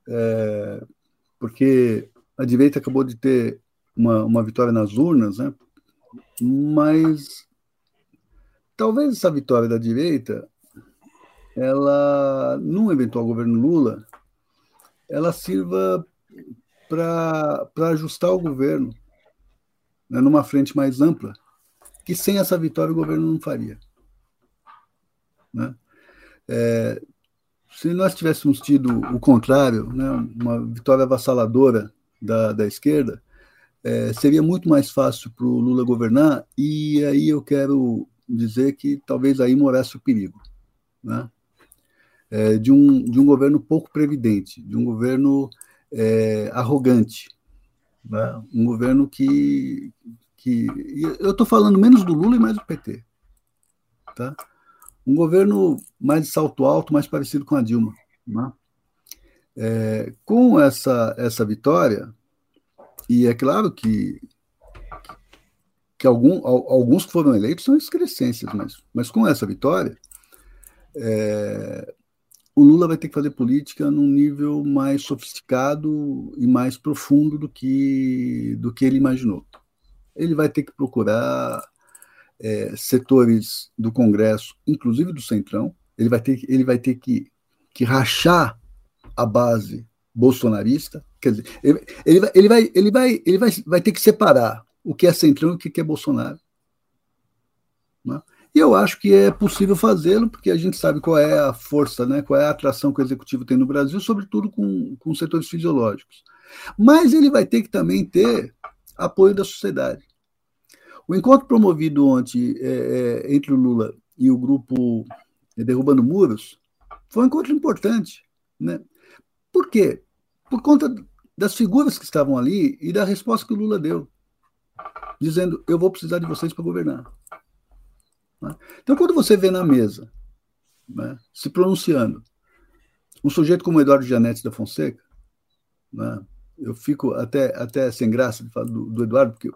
é, porque a direita acabou de ter uma, uma vitória nas urnas, né? mas talvez essa vitória da direita, ela, num eventual governo Lula, ela sirva para ajustar o governo né, numa frente mais ampla, que sem essa vitória o governo não faria. Né? É, se nós tivéssemos tido o contrário, né, uma vitória avassaladora da, da esquerda, é, seria muito mais fácil para o Lula governar, e aí eu quero dizer que talvez aí morasse o perigo. Né? É, de, um, de um governo pouco previdente, de um governo é, arrogante, né? um governo que. que eu estou falando menos do Lula e mais do PT. Tá? Um governo mais de salto alto, mais parecido com a Dilma. Né? É, com essa, essa vitória, e é claro que, que algum, alguns que foram eleitos são excrescências, mas, mas com essa vitória, é, o Lula vai ter que fazer política num nível mais sofisticado e mais profundo do que, do que ele imaginou. Ele vai ter que procurar é, setores do Congresso, inclusive do Centrão, ele vai ter, ele vai ter que, que rachar a base bolsonarista, quer dizer, ele, ele, vai, ele, vai, ele, vai, ele vai, vai ter que separar o que é Centrão e o que é Bolsonaro. Né? E eu acho que é possível fazê-lo, porque a gente sabe qual é a força, né, qual é a atração que o executivo tem no Brasil, sobretudo com, com setores fisiológicos. Mas ele vai ter que também ter apoio da sociedade. O encontro promovido ontem é, é, entre o Lula e o grupo Derrubando Muros foi um encontro importante. Né? Por quê? Por conta das figuras que estavam ali e da resposta que o Lula deu, dizendo: Eu vou precisar de vocês para governar. Né? Então, quando você vê na mesa, né, se pronunciando, um sujeito como Eduardo Janete da Fonseca, né, eu fico até, até sem graça de falar do, do Eduardo, porque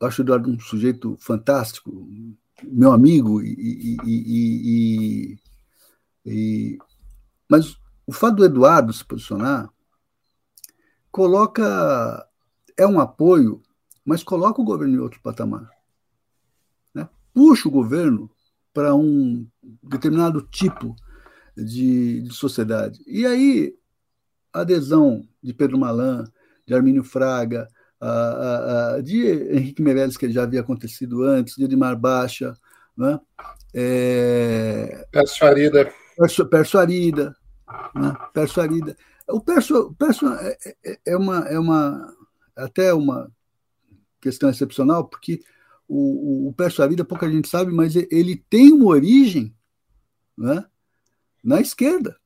acho o Eduardo um sujeito fantástico, meu amigo, e, e, e, mas o fato do Eduardo se posicionar coloca é um apoio, mas coloca o governo em outro patamar. Né? Puxa o governo para um determinado tipo de, de sociedade. E aí, a adesão de Pedro Malan, de Armínio Fraga, uh, uh, de Henrique Meirelles, que já havia acontecido antes, de Edmar Baixa, né? É... Perso Arida. Perso, Perso Arida. Né? Perso Arida. O Perso, Perso é, é, é, uma, é uma, até uma questão excepcional, porque o, o Perso Arida, pouca gente sabe, mas ele tem uma origem né? na esquerda.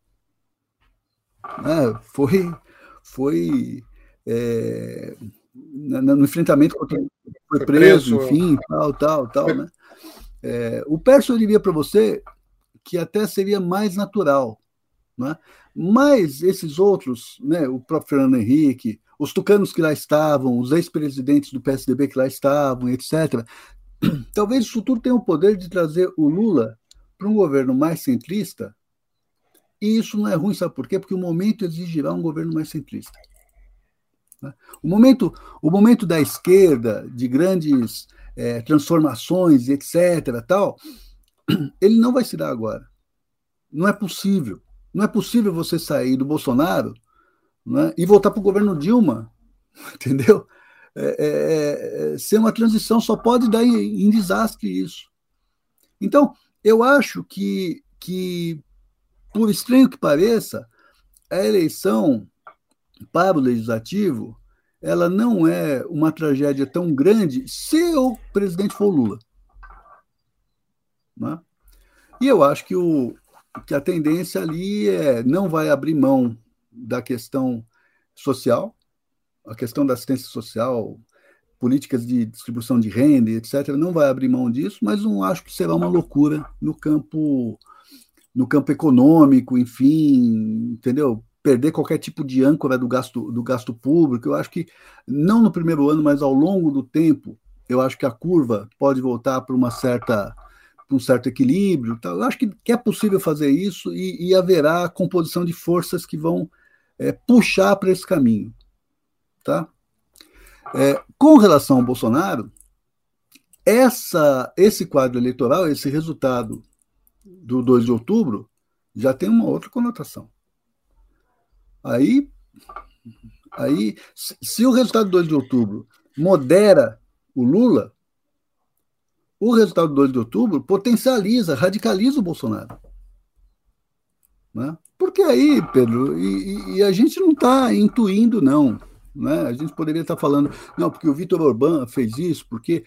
Né? Foi, foi é, no enfrentamento contra foi preso, enfim, tal, tal, tal, né? É, o Perso eu diria para você que até seria mais natural, né? Mas esses outros, né, o próprio Fernando Henrique, os tucanos que lá estavam, os ex-presidentes do PSDB que lá estavam, etc. [CLEARS THROAT] Talvez isso tudo tenha o poder de trazer o Lula para um governo mais centrista. E isso não é ruim, sabe por quê? Porque o momento exigirá um governo mais centrista. Né? O, momento, o momento da esquerda, de grandes é, transformações, etc., tal, [CLEARS THROAT] ele não vai se dar agora. Não é possível. Não é possível você sair do Bolsonaro né, e voltar para o governo Dilma, [LAUGHS] entendeu? É, é, é, ser uma transição só pode dar em, em desastre isso. Então, eu acho que, que, por estranho que pareça, a eleição para o legislativo ela não é uma tragédia tão grande se o presidente for Lula. Né? E eu acho que, o, que a tendência ali é não vai abrir mão da questão social, a questão da assistência social, políticas de distribuição de renda, etc., não vai abrir mão disso, mas não acho que será uma loucura no campo no campo econômico, enfim, entendeu? Perder qualquer tipo de âncora do gasto, do gasto público. Eu acho que, não no primeiro ano, mas ao longo do tempo, eu acho que a curva pode voltar para uma certa um certo equilíbrio. Eu acho que, que é possível fazer isso e, e haverá composição de forças que vão é, puxar para esse caminho. Tá? É, com relação ao Bolsonaro, essa, esse quadro eleitoral, esse resultado do 2 de outubro, já tem uma outra conotação. Aí, aí se o resultado do 2 de outubro modera o Lula, o resultado do 2 de outubro potencializa, radicaliza o Bolsonaro. Né? Porque aí, Pedro, e, e a gente não está intuindo, não. Né? A gente poderia estar falando, não, porque o Vitor Orbán fez isso, porque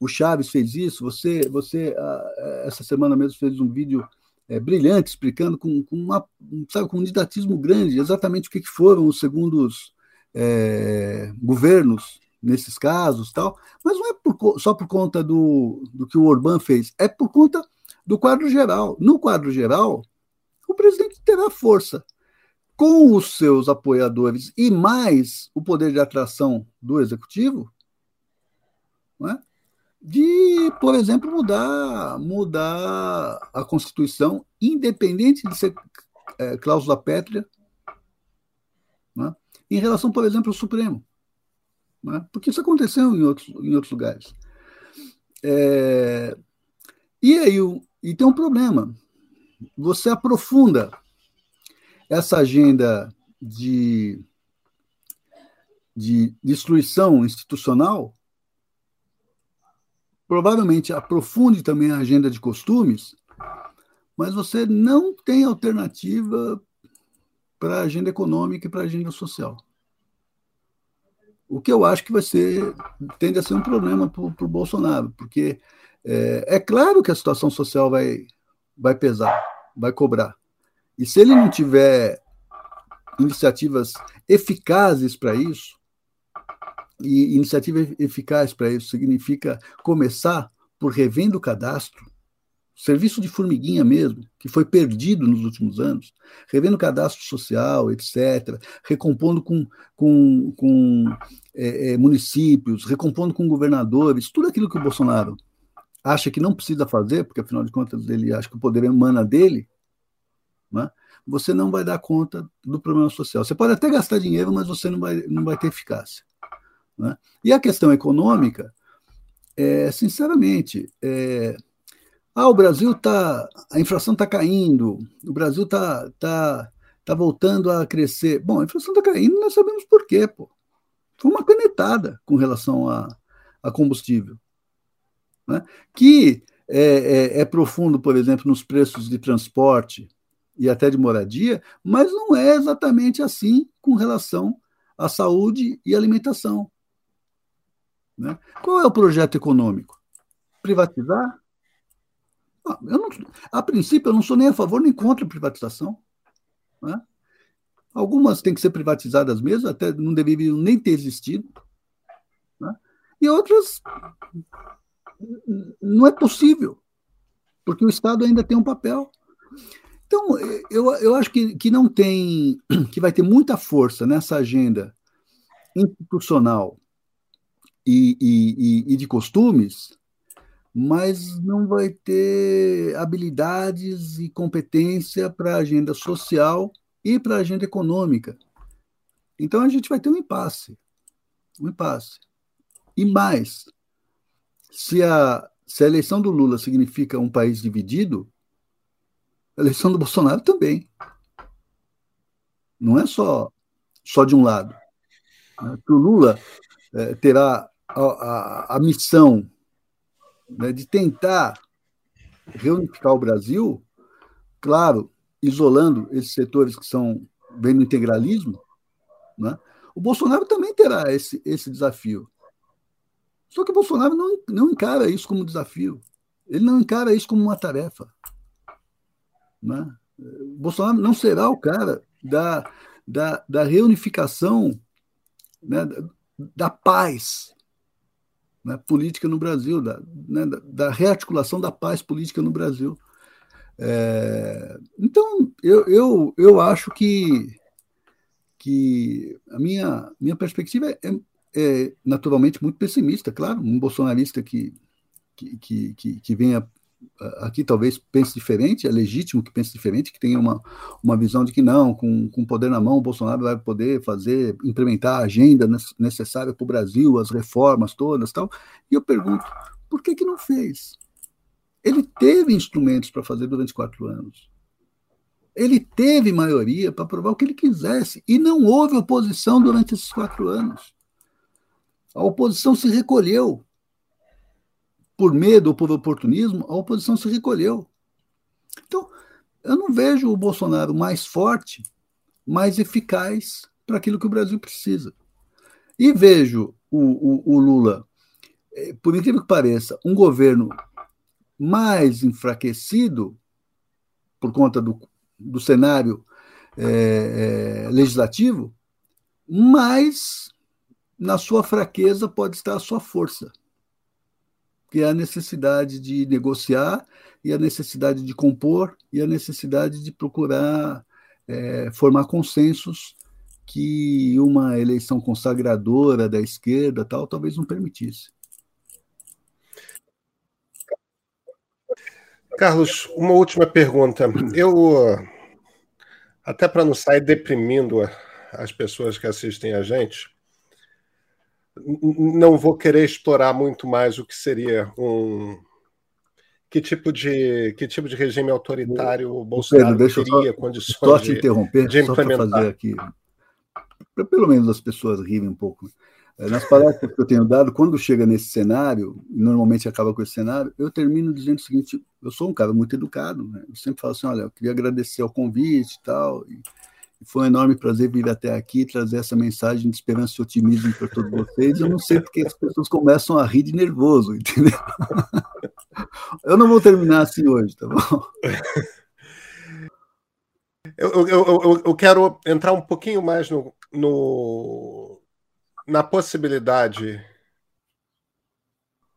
o Chaves fez isso. Você, você ah, essa semana mesmo fez um vídeo é, brilhante explicando com, com, uma, sabe, com um didatismo grande exatamente o que, que foram os segundos é, governos nesses casos, tal. Mas não é por, só por conta do, do que o Orbán fez, é por conta do quadro geral. No quadro geral, o presidente terá força com os seus apoiadores e mais o poder de atração do executivo, é? De, por exemplo, mudar, mudar a Constituição, independente de ser é, cláusula pétrea, é? em relação, por exemplo, ao Supremo. É? Porque isso aconteceu em outros, em outros lugares. É, e aí, e tem um problema. Você aprofunda essa agenda de, de destruição institucional provavelmente aprofunde também a agenda de costumes, mas você não tem alternativa para a agenda econômica e para a agenda social. O que eu acho que vai ser, tende a ser um problema para o Bolsonaro, porque é, é, claro que a situação social vai, vai pesar, vai cobrar. E se ele não tiver iniciativas eficazes para isso, e iniciativa eficaz para isso significa começar por revendo o cadastro, serviço de formiguinha mesmo, que foi perdido nos últimos anos, revendo o cadastro social, etc., recompondo com, com, com é, é, municípios, recompondo com governadores, tudo aquilo que o Bolsonaro acha que não precisa fazer, porque afinal de contas ele acha que o poder emana dele, né? você não vai dar conta do problema social. Você pode até gastar dinheiro, mas você não vai, não vai ter eficácia. Né? E a questão econômica, é, sinceramente, é, ah, o Brasil está, a inflação está caindo, o Brasil está tá, tá voltando a crescer. Bom, a inflação está caindo, nós sabemos por quê, pô. Foi uma canetada com relação a, a combustível. Né? Que é, é, é profundo, por exemplo, nos preços de transporte, e até de moradia, mas não é exatamente assim com relação à saúde e alimentação. Né? Qual é o projeto econômico? Privatizar? Ah, não, a princípio, eu não sou nem a favor nem contra a privatização. Né? Algumas têm que ser privatizadas mesmo, até não deveriam nem ter existido. Né? E outras não é possível, porque o Estado ainda tem um papel. Então, eu, eu acho que, que não tem, que vai ter muita força nessa agenda institucional e, e, e de costumes, mas não vai ter habilidades e competência para a agenda social e para a agenda econômica. Então a gente vai ter um impasse. Um impasse. E mais, se a, se a eleição do Lula significa um país dividido, a eleição do Bolsonaro também. não é só, só de um lado. Né? O Lula é, terá a, a, missão né, de tentar reunificar o Brasil, claro, isolando esses setores que são bem do integralismo, né? o Bolsonaro também terá esse, esse desafio. Só que o Bolsonaro não, não encara isso como desafio. Ele não encara isso como uma tarefa. Né? O Bolsonaro não será o cara da, da, da reunificação, né, da paz né, política no Brasil, da, né, da, rearticulação da paz política no Brasil. É, então, eu, eu, eu acho que, que a minha, minha perspectiva é, é naturalmente muito pessimista, claro, um bolsonarista que, que, que, que venha aqui talvez pense diferente, é legítimo que pense diferente, que tenha uma, uma visão de que não, com, com poder na mão, o Bolsonaro vai poder fazer, implementar a agenda necessária para o Brasil, as reformas todas tal. E eu pergunto, por que, que não fez? Ele teve instrumentos para fazer durante quatro anos. Ele teve maioria para aprovar o que ele quisesse. E não houve oposição durante esses quatro anos. A oposição se recolheu por medo ou por oportunismo, a oposição se recolheu. Então, eu não vejo o Bolsonaro mais forte, mais eficaz para aquilo que o Brasil precisa. E vejo o, o, o Lula, eh, por incrível que pareça, um governo mais enfraquecido por conta do, do cenário é, é, legislativo, mas na sua fraqueza pode estar a sua força que é a necessidade de negociar e a necessidade de compor e a necessidade de procurar é, formar consensos que uma eleição consagradora da esquerda tal talvez não permitisse. Carlos, uma última pergunta. Eu até para não sair deprimindo as pessoas que assistem a gente, não vou querer explorar muito mais o que seria um que tipo de que tipo de regime autoritário o Bolsonaro Pedro, teria só, condições só te interromper, de implementar. Só fazer aqui, pelo menos as pessoas rirem um pouco. É, nas palestras que eu tenho dado, quando chega nesse cenário, normalmente acaba com esse cenário, eu termino dizendo o seguinte: eu sou um cara muito educado, né? eu sempre falo assim, olha, eu queria agradecer o convite e tal, e foi um enorme prazer vir até aqui trazer essa mensagem de esperança e otimismo para todos vocês. Eu não sei porque as pessoas começam a rir de nervoso, entendeu? [LAUGHS] Eu não vou terminar assim hoje, tá bom? Eu, eu, eu, eu quero entrar um pouquinho mais no, no, na possibilidade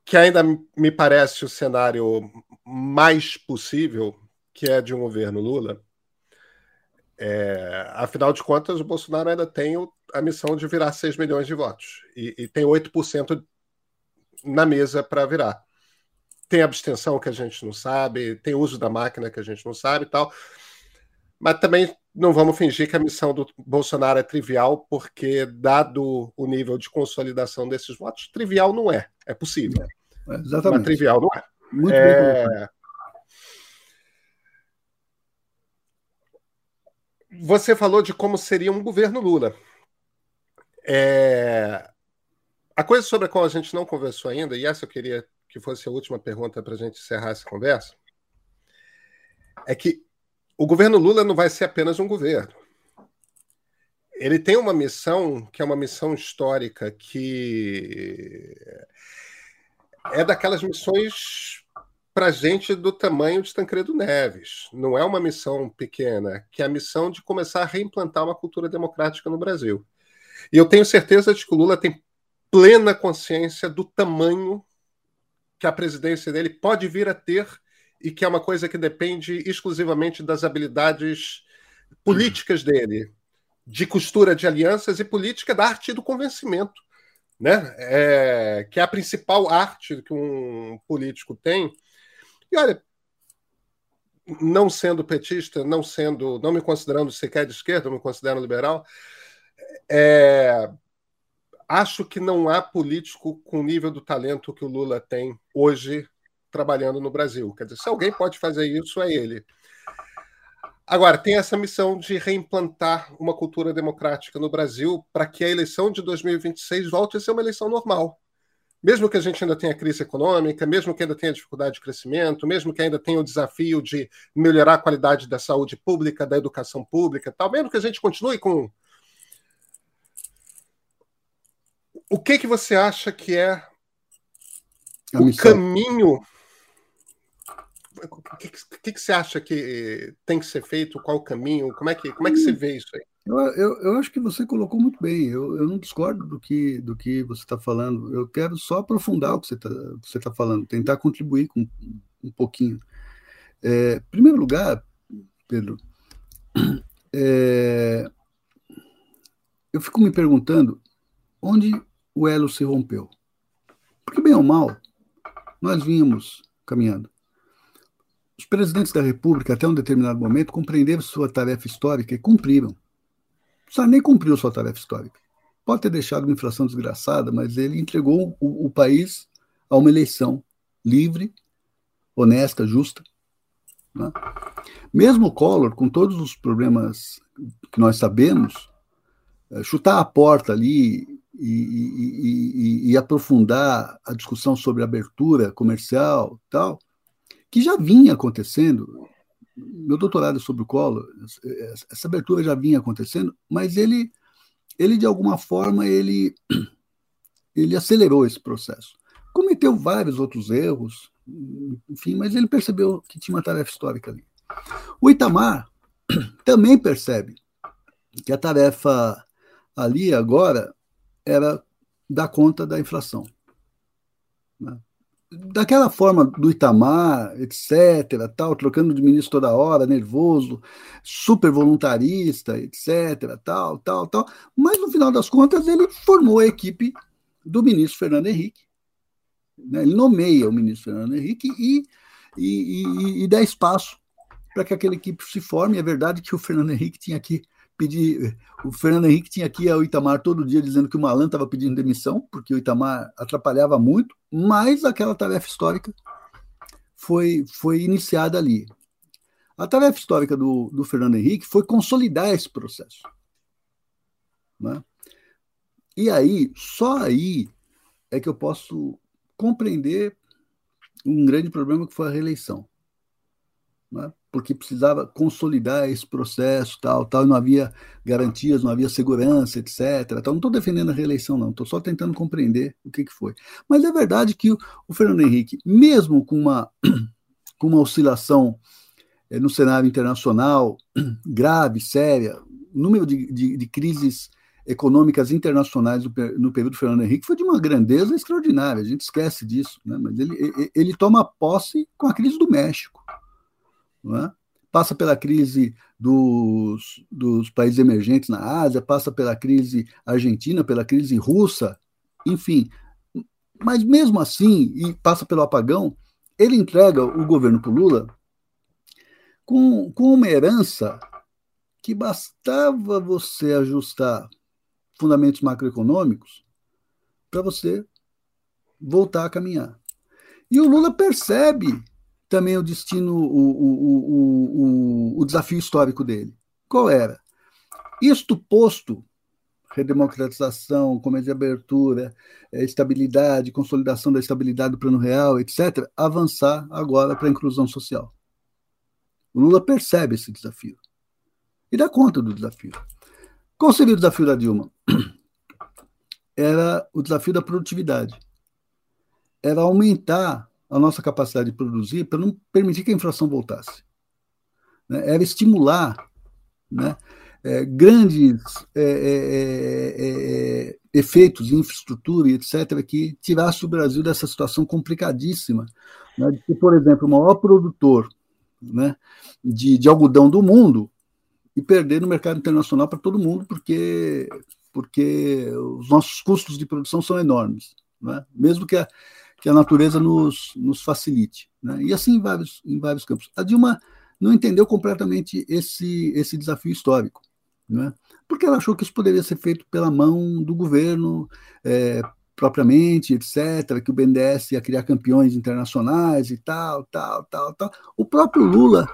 que ainda me parece o cenário mais possível, que é de um governo Lula é, afinal de contas, o Bolsonaro ainda tem a missão de virar 6 milhões de votos e, e tem 8% na mesa para virar. Tem abstenção que a gente não sabe, tem uso da máquina que a gente não sabe e tal. Mas também não vamos fingir que a missão do Bolsonaro é trivial, porque, dado o nível de consolidação desses votos, trivial não é. É possível. É, exatamente. Mas trivial não é. Muito é... bem Você falou de como seria um governo Lula. É... A coisa sobre a qual a gente não conversou ainda, e essa eu queria que fosse a última pergunta para a gente encerrar essa conversa, é que o governo Lula não vai ser apenas um governo. Ele tem uma missão que é uma missão histórica que é daquelas missões para gente do tamanho de Tancredo Neves. Não é uma missão pequena, que é a missão de começar a reimplantar uma cultura democrática no Brasil. E eu tenho certeza de que o Lula tem plena consciência do tamanho que a presidência dele pode vir a ter e que é uma coisa que depende exclusivamente das habilidades políticas dele, de costura de alianças e política da arte do convencimento, né? É, que é a principal arte que um político tem e olha, não sendo petista, não sendo, não me considerando sequer de esquerda, me considero liberal, é, acho que não há político com o nível do talento que o Lula tem hoje trabalhando no Brasil. Quer dizer, se alguém pode fazer isso, é ele. Agora, tem essa missão de reimplantar uma cultura democrática no Brasil para que a eleição de 2026 volte a ser uma eleição normal. Mesmo que a gente ainda tenha crise econômica, mesmo que ainda tenha dificuldade de crescimento, mesmo que ainda tenha o desafio de melhorar a qualidade da saúde pública, da educação pública, tal, mesmo que a gente continue com. O que, que você acha que é o caminho o que, que, que, você acha que tem que ser feito? Qual o caminho? Como é que, como é que você vê isso aí? Eu, eu, eu acho que você colocou muito bem. Eu, eu não discordo do que, do que você está falando. Eu quero só aprofundar o que você está tá falando, tentar contribuir com um pouquinho. É, em primeiro lugar, Pedro, é, eu fico me perguntando onde o elo se rompeu. Porque, bem ou mal, nós vínhamos caminhando. Os presidentes da República, até um determinado momento, compreenderam sua tarefa histórica e cumpriram. Sarney nem cumpriu sua tarefa histórica. Pode ter deixado uma inflação desgraçada, mas ele entregou o, o país a uma eleição livre, honesta, justa. Né? Mesmo o Collor, com todos os problemas que nós sabemos, eh, chutar a porta ali e, e, e, e, aprofundar a discussão sobre abertura comercial tal, que já vinha acontecendo. Meu doutorado sobre o Collor, essa abertura já vinha acontecendo, mas ele, ele de alguma forma, ele, ele acelerou esse processo. Cometeu vários outros erros, enfim, mas ele percebeu que tinha uma tarefa histórica ali. O Itamar [CLEARS THROAT] também percebe que a tarefa ali agora era dar conta da inflação. Daquela forma do Itamar, etc., tal, trocando de ministro toda hora, nervoso, super voluntarista, etc., tal, tal, tal. Mas no final das contas ele formou a equipe do ministro Fernando Henrique. Né? Ele nomeia o ministro Fernando Henrique e, e, e, e dá espaço para que aquela equipe se forme. É verdade que o Fernando Henrique tinha que pedir. O Fernando Henrique tinha aqui o Itamar todo dia dizendo que o Malan estava pedindo demissão, porque o Itamar atrapalhava muito, mas aquela tarefa histórica foi, foi iniciada ali. A tarefa histórica do, do Fernando Henrique foi consolidar esse processo. Né? E aí, só aí é que eu posso compreender um grande problema que foi a reeleição. Né? Porque precisava consolidar esse processo, tal, tal, não havia garantias, não havia segurança, etc. Então, não estou defendendo a reeleição, não, estou só tentando compreender o que, que foi. Mas é verdade que o, o Fernando Henrique, mesmo com uma, [CLEARS THROAT] com uma oscilação é, no cenário internacional [CLEARS THROAT] grave, séria, o número de, de, de crises econômicas internacionais no, no período do Fernando Henrique foi de uma grandeza extraordinária, a gente esquece disso, né? mas ele, ele toma posse com a crise do México é? passa pela crise dos, dos países emergentes na Ásia, passa pela crise argentina, pela crise russa, enfim. Mas mesmo assim, e passa pelo apagão, ele entrega o governo para Lula com, com uma herança que bastava você ajustar fundamentos macroeconômicos para você voltar a caminhar. E o Lula percebe também o destino, o, o, o, o, desafio histórico dele. Qual era? Isto posto, redemocratização, comércio de abertura, eh, estabilidade, consolidação da estabilidade do plano real, etc., avançar agora para a inclusão social. O Lula percebe esse desafio e dá conta do desafio. Qual seria o desafio da Dilma? Era o desafio da produtividade. Era aumentar a nossa capacidade de produzir para não permitir que a inflação voltasse. Né? Era estimular né? É, grandes é, é, é, é efeitos de infraestrutura e etc., que tirasse o Brasil dessa situação complicadíssima. Né? De que, por exemplo, o maior produtor né, de, de algodão do mundo e perder no mercado internacional para todo mundo, porque, porque os nossos custos de produção são enormes. Né? Mesmo que a, que a natureza nos, nos facilite. Né? E assim em vários, em vários campos. A Dilma não entendeu completamente esse, esse desafio histórico, né? porque ela achou que isso poderia ser feito pela mão do governo é, propriamente, etc., que o BNDES ia criar campeões internacionais e tal, tal, tal, tal. O próprio Lula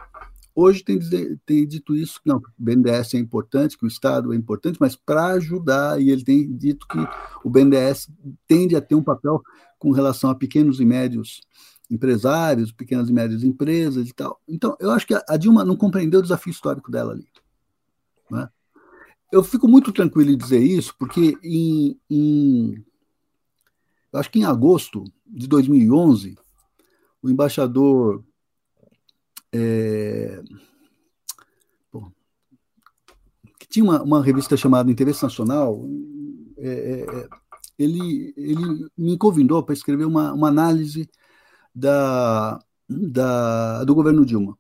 hoje tem, tem dito isso, não, o BNDES é importante, que o Estado é importante, mas para ajudar, e ele tem dito que o BNDES tende a ter um papel com relação a pequenos e médios empresários, pequenas e médias empresas e tal. Então, eu acho que a Dilma não compreendeu o desafio histórico dela ali. Né? Eu fico muito tranquilo em dizer isso, porque em, em acho que em agosto de 2011, o embaixador é, bom, tinha uma, uma, revista chamada Interesse Nacional, é, é, é ele, ele me convidou para escrever uma, uma análise da, da, do governo Dilma.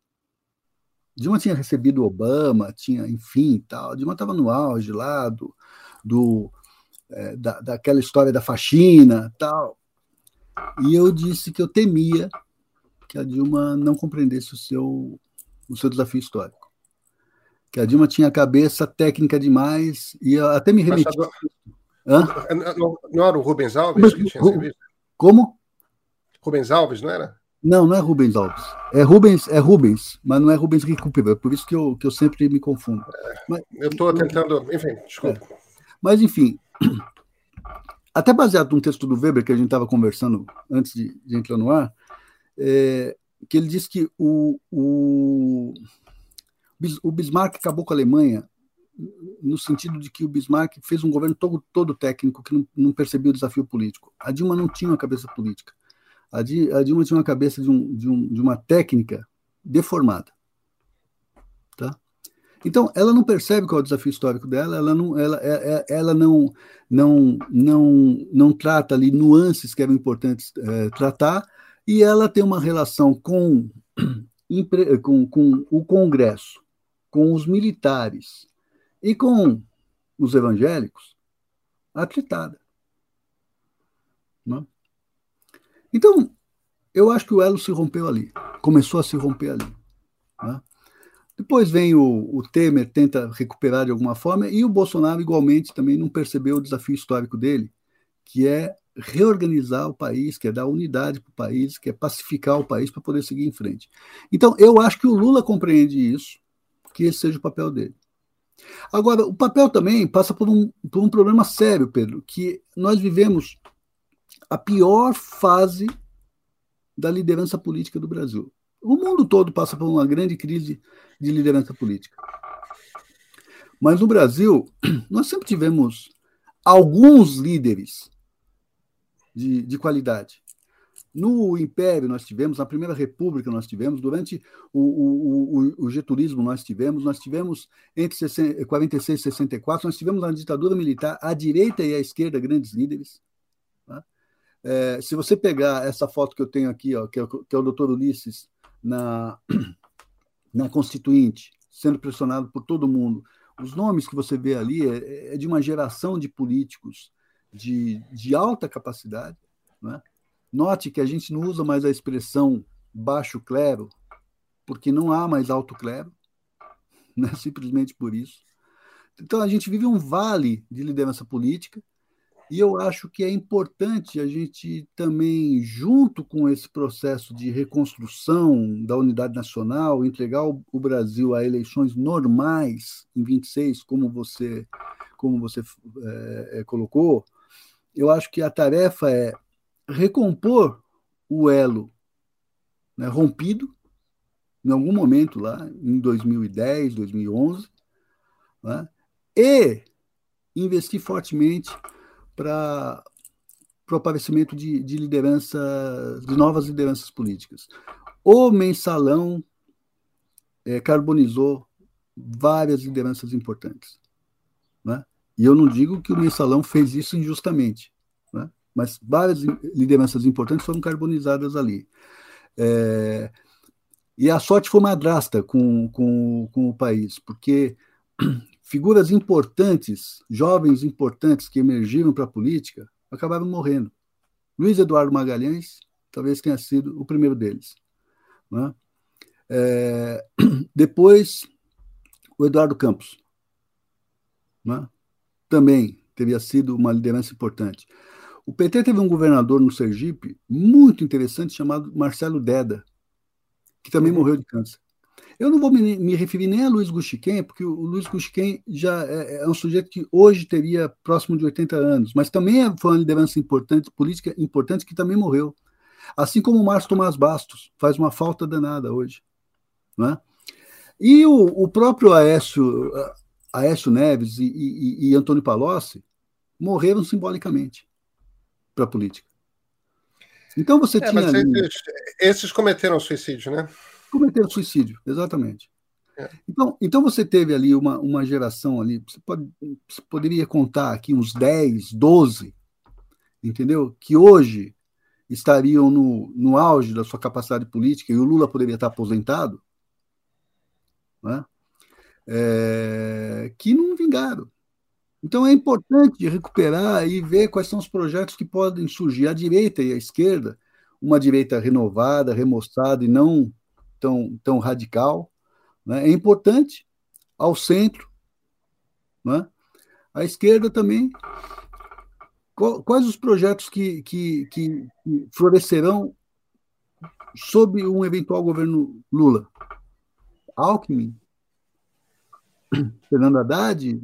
Dilma tinha recebido Obama, tinha, enfim, tal. Dilma estava no auge lá do, do é, da, daquela história da faxina, tal. E eu disse que eu temia que a Dilma não compreendesse o seu, o seu desafio histórico. Que a Dilma tinha a cabeça técnica demais e até me remeti. Hã? Não, não, era o Rubens Alves que tinha servido? Como? Rubens Alves, não era? Não, não é Rubens Alves. É Rubens, é Rubens, mas não é Rubens Recupera. Por isso que eu, que eu sempre me confundo. Mas, eu estou tentando. Enfim, desculpa. É. Mas, enfim, [CLEARS THROAT] até baseado num texto do Weber que a gente estava conversando antes de, de, entrar no ar, é, que ele diz que o, o, o Bismarck acabou com a Alemanha no sentido de que o Bismarck fez um governo todo, todo técnico que não, não percebia o desafio político. A Dilma não tinha uma cabeça política. A Dilma tinha uma cabeça de, um, de, um, de uma técnica deformada. Tá? Então, ela não percebe qual é o desafio histórico dela, ela não, ela, é, é, ela não, não, não, não trata ali nuances que eram importantes é, tratar, e ela tem uma relação com, [CLEARS THROAT] com, com o Congresso, com os militares e com os evangélicos atritada. Não? Então, eu acho que o elo se rompeu ali, começou a se romper ali. Né? Depois vem o, o, Temer, tenta recuperar de alguma forma, e o Bolsonaro, igualmente, também não percebeu o desafio histórico dele, que é reorganizar o país, que é dar unidade para o país, que é pacificar o país para poder seguir em frente. Então, eu acho que o Lula compreende isso, que esse seja o papel dele. Agora, o papel também passa por um, por um problema sério, Pedro, que nós vivemos a pior fase da liderança política do Brasil. O mundo todo passa por uma grande crise de liderança política. Mas no Brasil, [CLEARS THROAT] nós sempre tivemos alguns líderes de, de qualidade. No Império nós tivemos, na Primeira República nós tivemos, durante o, o, o, o getulismo nós tivemos, nós tivemos entre 46 e 64, nós tivemos na ditadura militar, à direita e à esquerda, grandes líderes. É, se você pegar essa foto que eu tenho aqui, ó, que, é, que é o doutor Ulisses na, [CLEARS THROAT] na Constituinte, sendo pressionado por todo mundo, os nomes que você vê ali é, é de uma geração de políticos de, de alta capacidade. Né? Note que a gente não usa mais a expressão baixo clero, porque não há mais alto clero, [LAUGHS] né? simplesmente por isso. Então a gente vive um vale de liderança política e eu acho que é importante a gente também, junto com esse processo de reconstrução da unidade nacional, entregar o, Brasil a eleições normais em 26, como você, como você é, colocou. Eu acho que a tarefa é recompor o elo né, rompido em algum momento lá, em 2010, 2011, né, e investir fortemente para o aparecimento de, de liderança, de novas lideranças políticas. O mensalão é, carbonizou várias lideranças importantes. E eu não digo que o mensalão fez isso injustamente, né? mas várias lideranças importantes foram carbonizadas ali. É, e a sorte foi madrasta com, com, com o país, porque [CLEARS THROAT] figuras importantes, jovens importantes que emergiram para a política, acabaram morrendo. Luiz Eduardo Magalhães talvez tenha sido o primeiro deles. Né? É, [CLEARS THROAT] depois, o Eduardo Campos. Né? Também teria sido uma liderança importante. O PT teve um governador no Sergipe muito interessante chamado Marcelo Deda, que também uhum. morreu de câncer. Eu não vou me, me referir nem a Luiz Guxiquem, porque o Luiz Guxiquem já é, é, um sujeito que hoje teria próximo de 80 anos, mas também é, foi uma liderança importante, política importante, que também morreu. Assim como o Márcio Tomás Bastos, faz uma falta danada hoje. Né? E o, o próprio Aécio, Aécio Neves e, e, e Antônio Palocci morreram simbolicamente para a política. Então você é, tinha. Ali... Esses, cometeram suicídio, né? Cometeram suicídio, exatamente. É. Então, então você teve ali uma, uma geração ali, você, pode, você poderia contar aqui uns 10, 12, entendeu? Que hoje estariam no, no auge da sua capacidade política e o Lula poderia estar aposentado, né? É, que não vingaram. Então é importante recuperar e ver quais são os projetos que podem surgir à direita e à esquerda, uma direita renovada, remoçada e não tão, tão radical. Né? É importante ao centro, né? à esquerda também. Quais os projetos que, que, que florescerão sob um eventual governo Lula? Alckmin, [CLEARS THROAT] Fernando Haddad,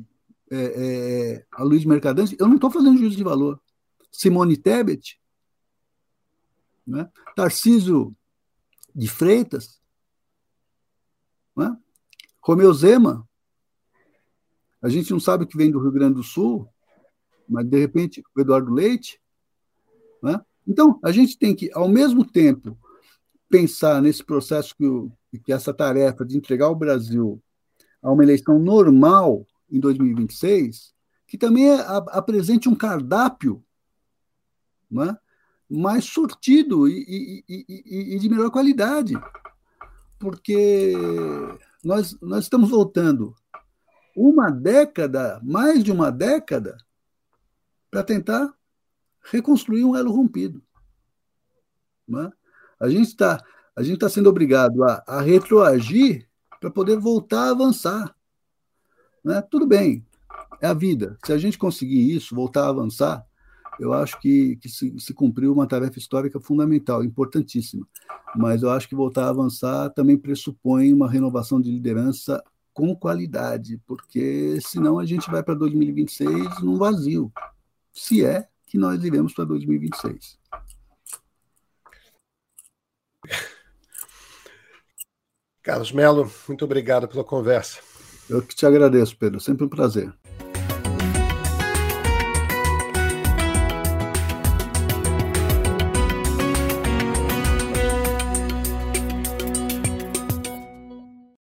é, é, a Luiz Mercadante, eu não estou fazendo juízo de valor. Simone Tebet, né? Tarcísio de Freitas, né? Romeu Zema, a gente não sabe o que vem do Rio Grande do Sul, mas de repente o Eduardo Leite. Né? Então, a gente tem que, ao mesmo tempo, pensar nesse processo que, o, que essa tarefa de entregar o Brasil a uma eleição normal em 2026, que também apresente um cardápio né, mais sortido e, e, e, e, de melhor qualidade. Porque nós, nós estamos voltando uma década, mais de uma década, para tentar reconstruir um elo rompido. Né? A gente está a gente está sendo obrigado a, a retroagir para poder voltar a avançar. Né? Tudo bem, é a vida. Se a gente conseguir isso, voltar a avançar, eu acho que, que se, se, cumpriu uma tarefa histórica fundamental, importantíssima. Mas eu acho que voltar a avançar também pressupõe uma renovação de liderança com qualidade, porque senão a gente vai para 2026 num vazio, se é que nós iremos para 2026. Carlos Melo, muito obrigado pela conversa. Eu que te agradeço, Pedro. Sempre um prazer.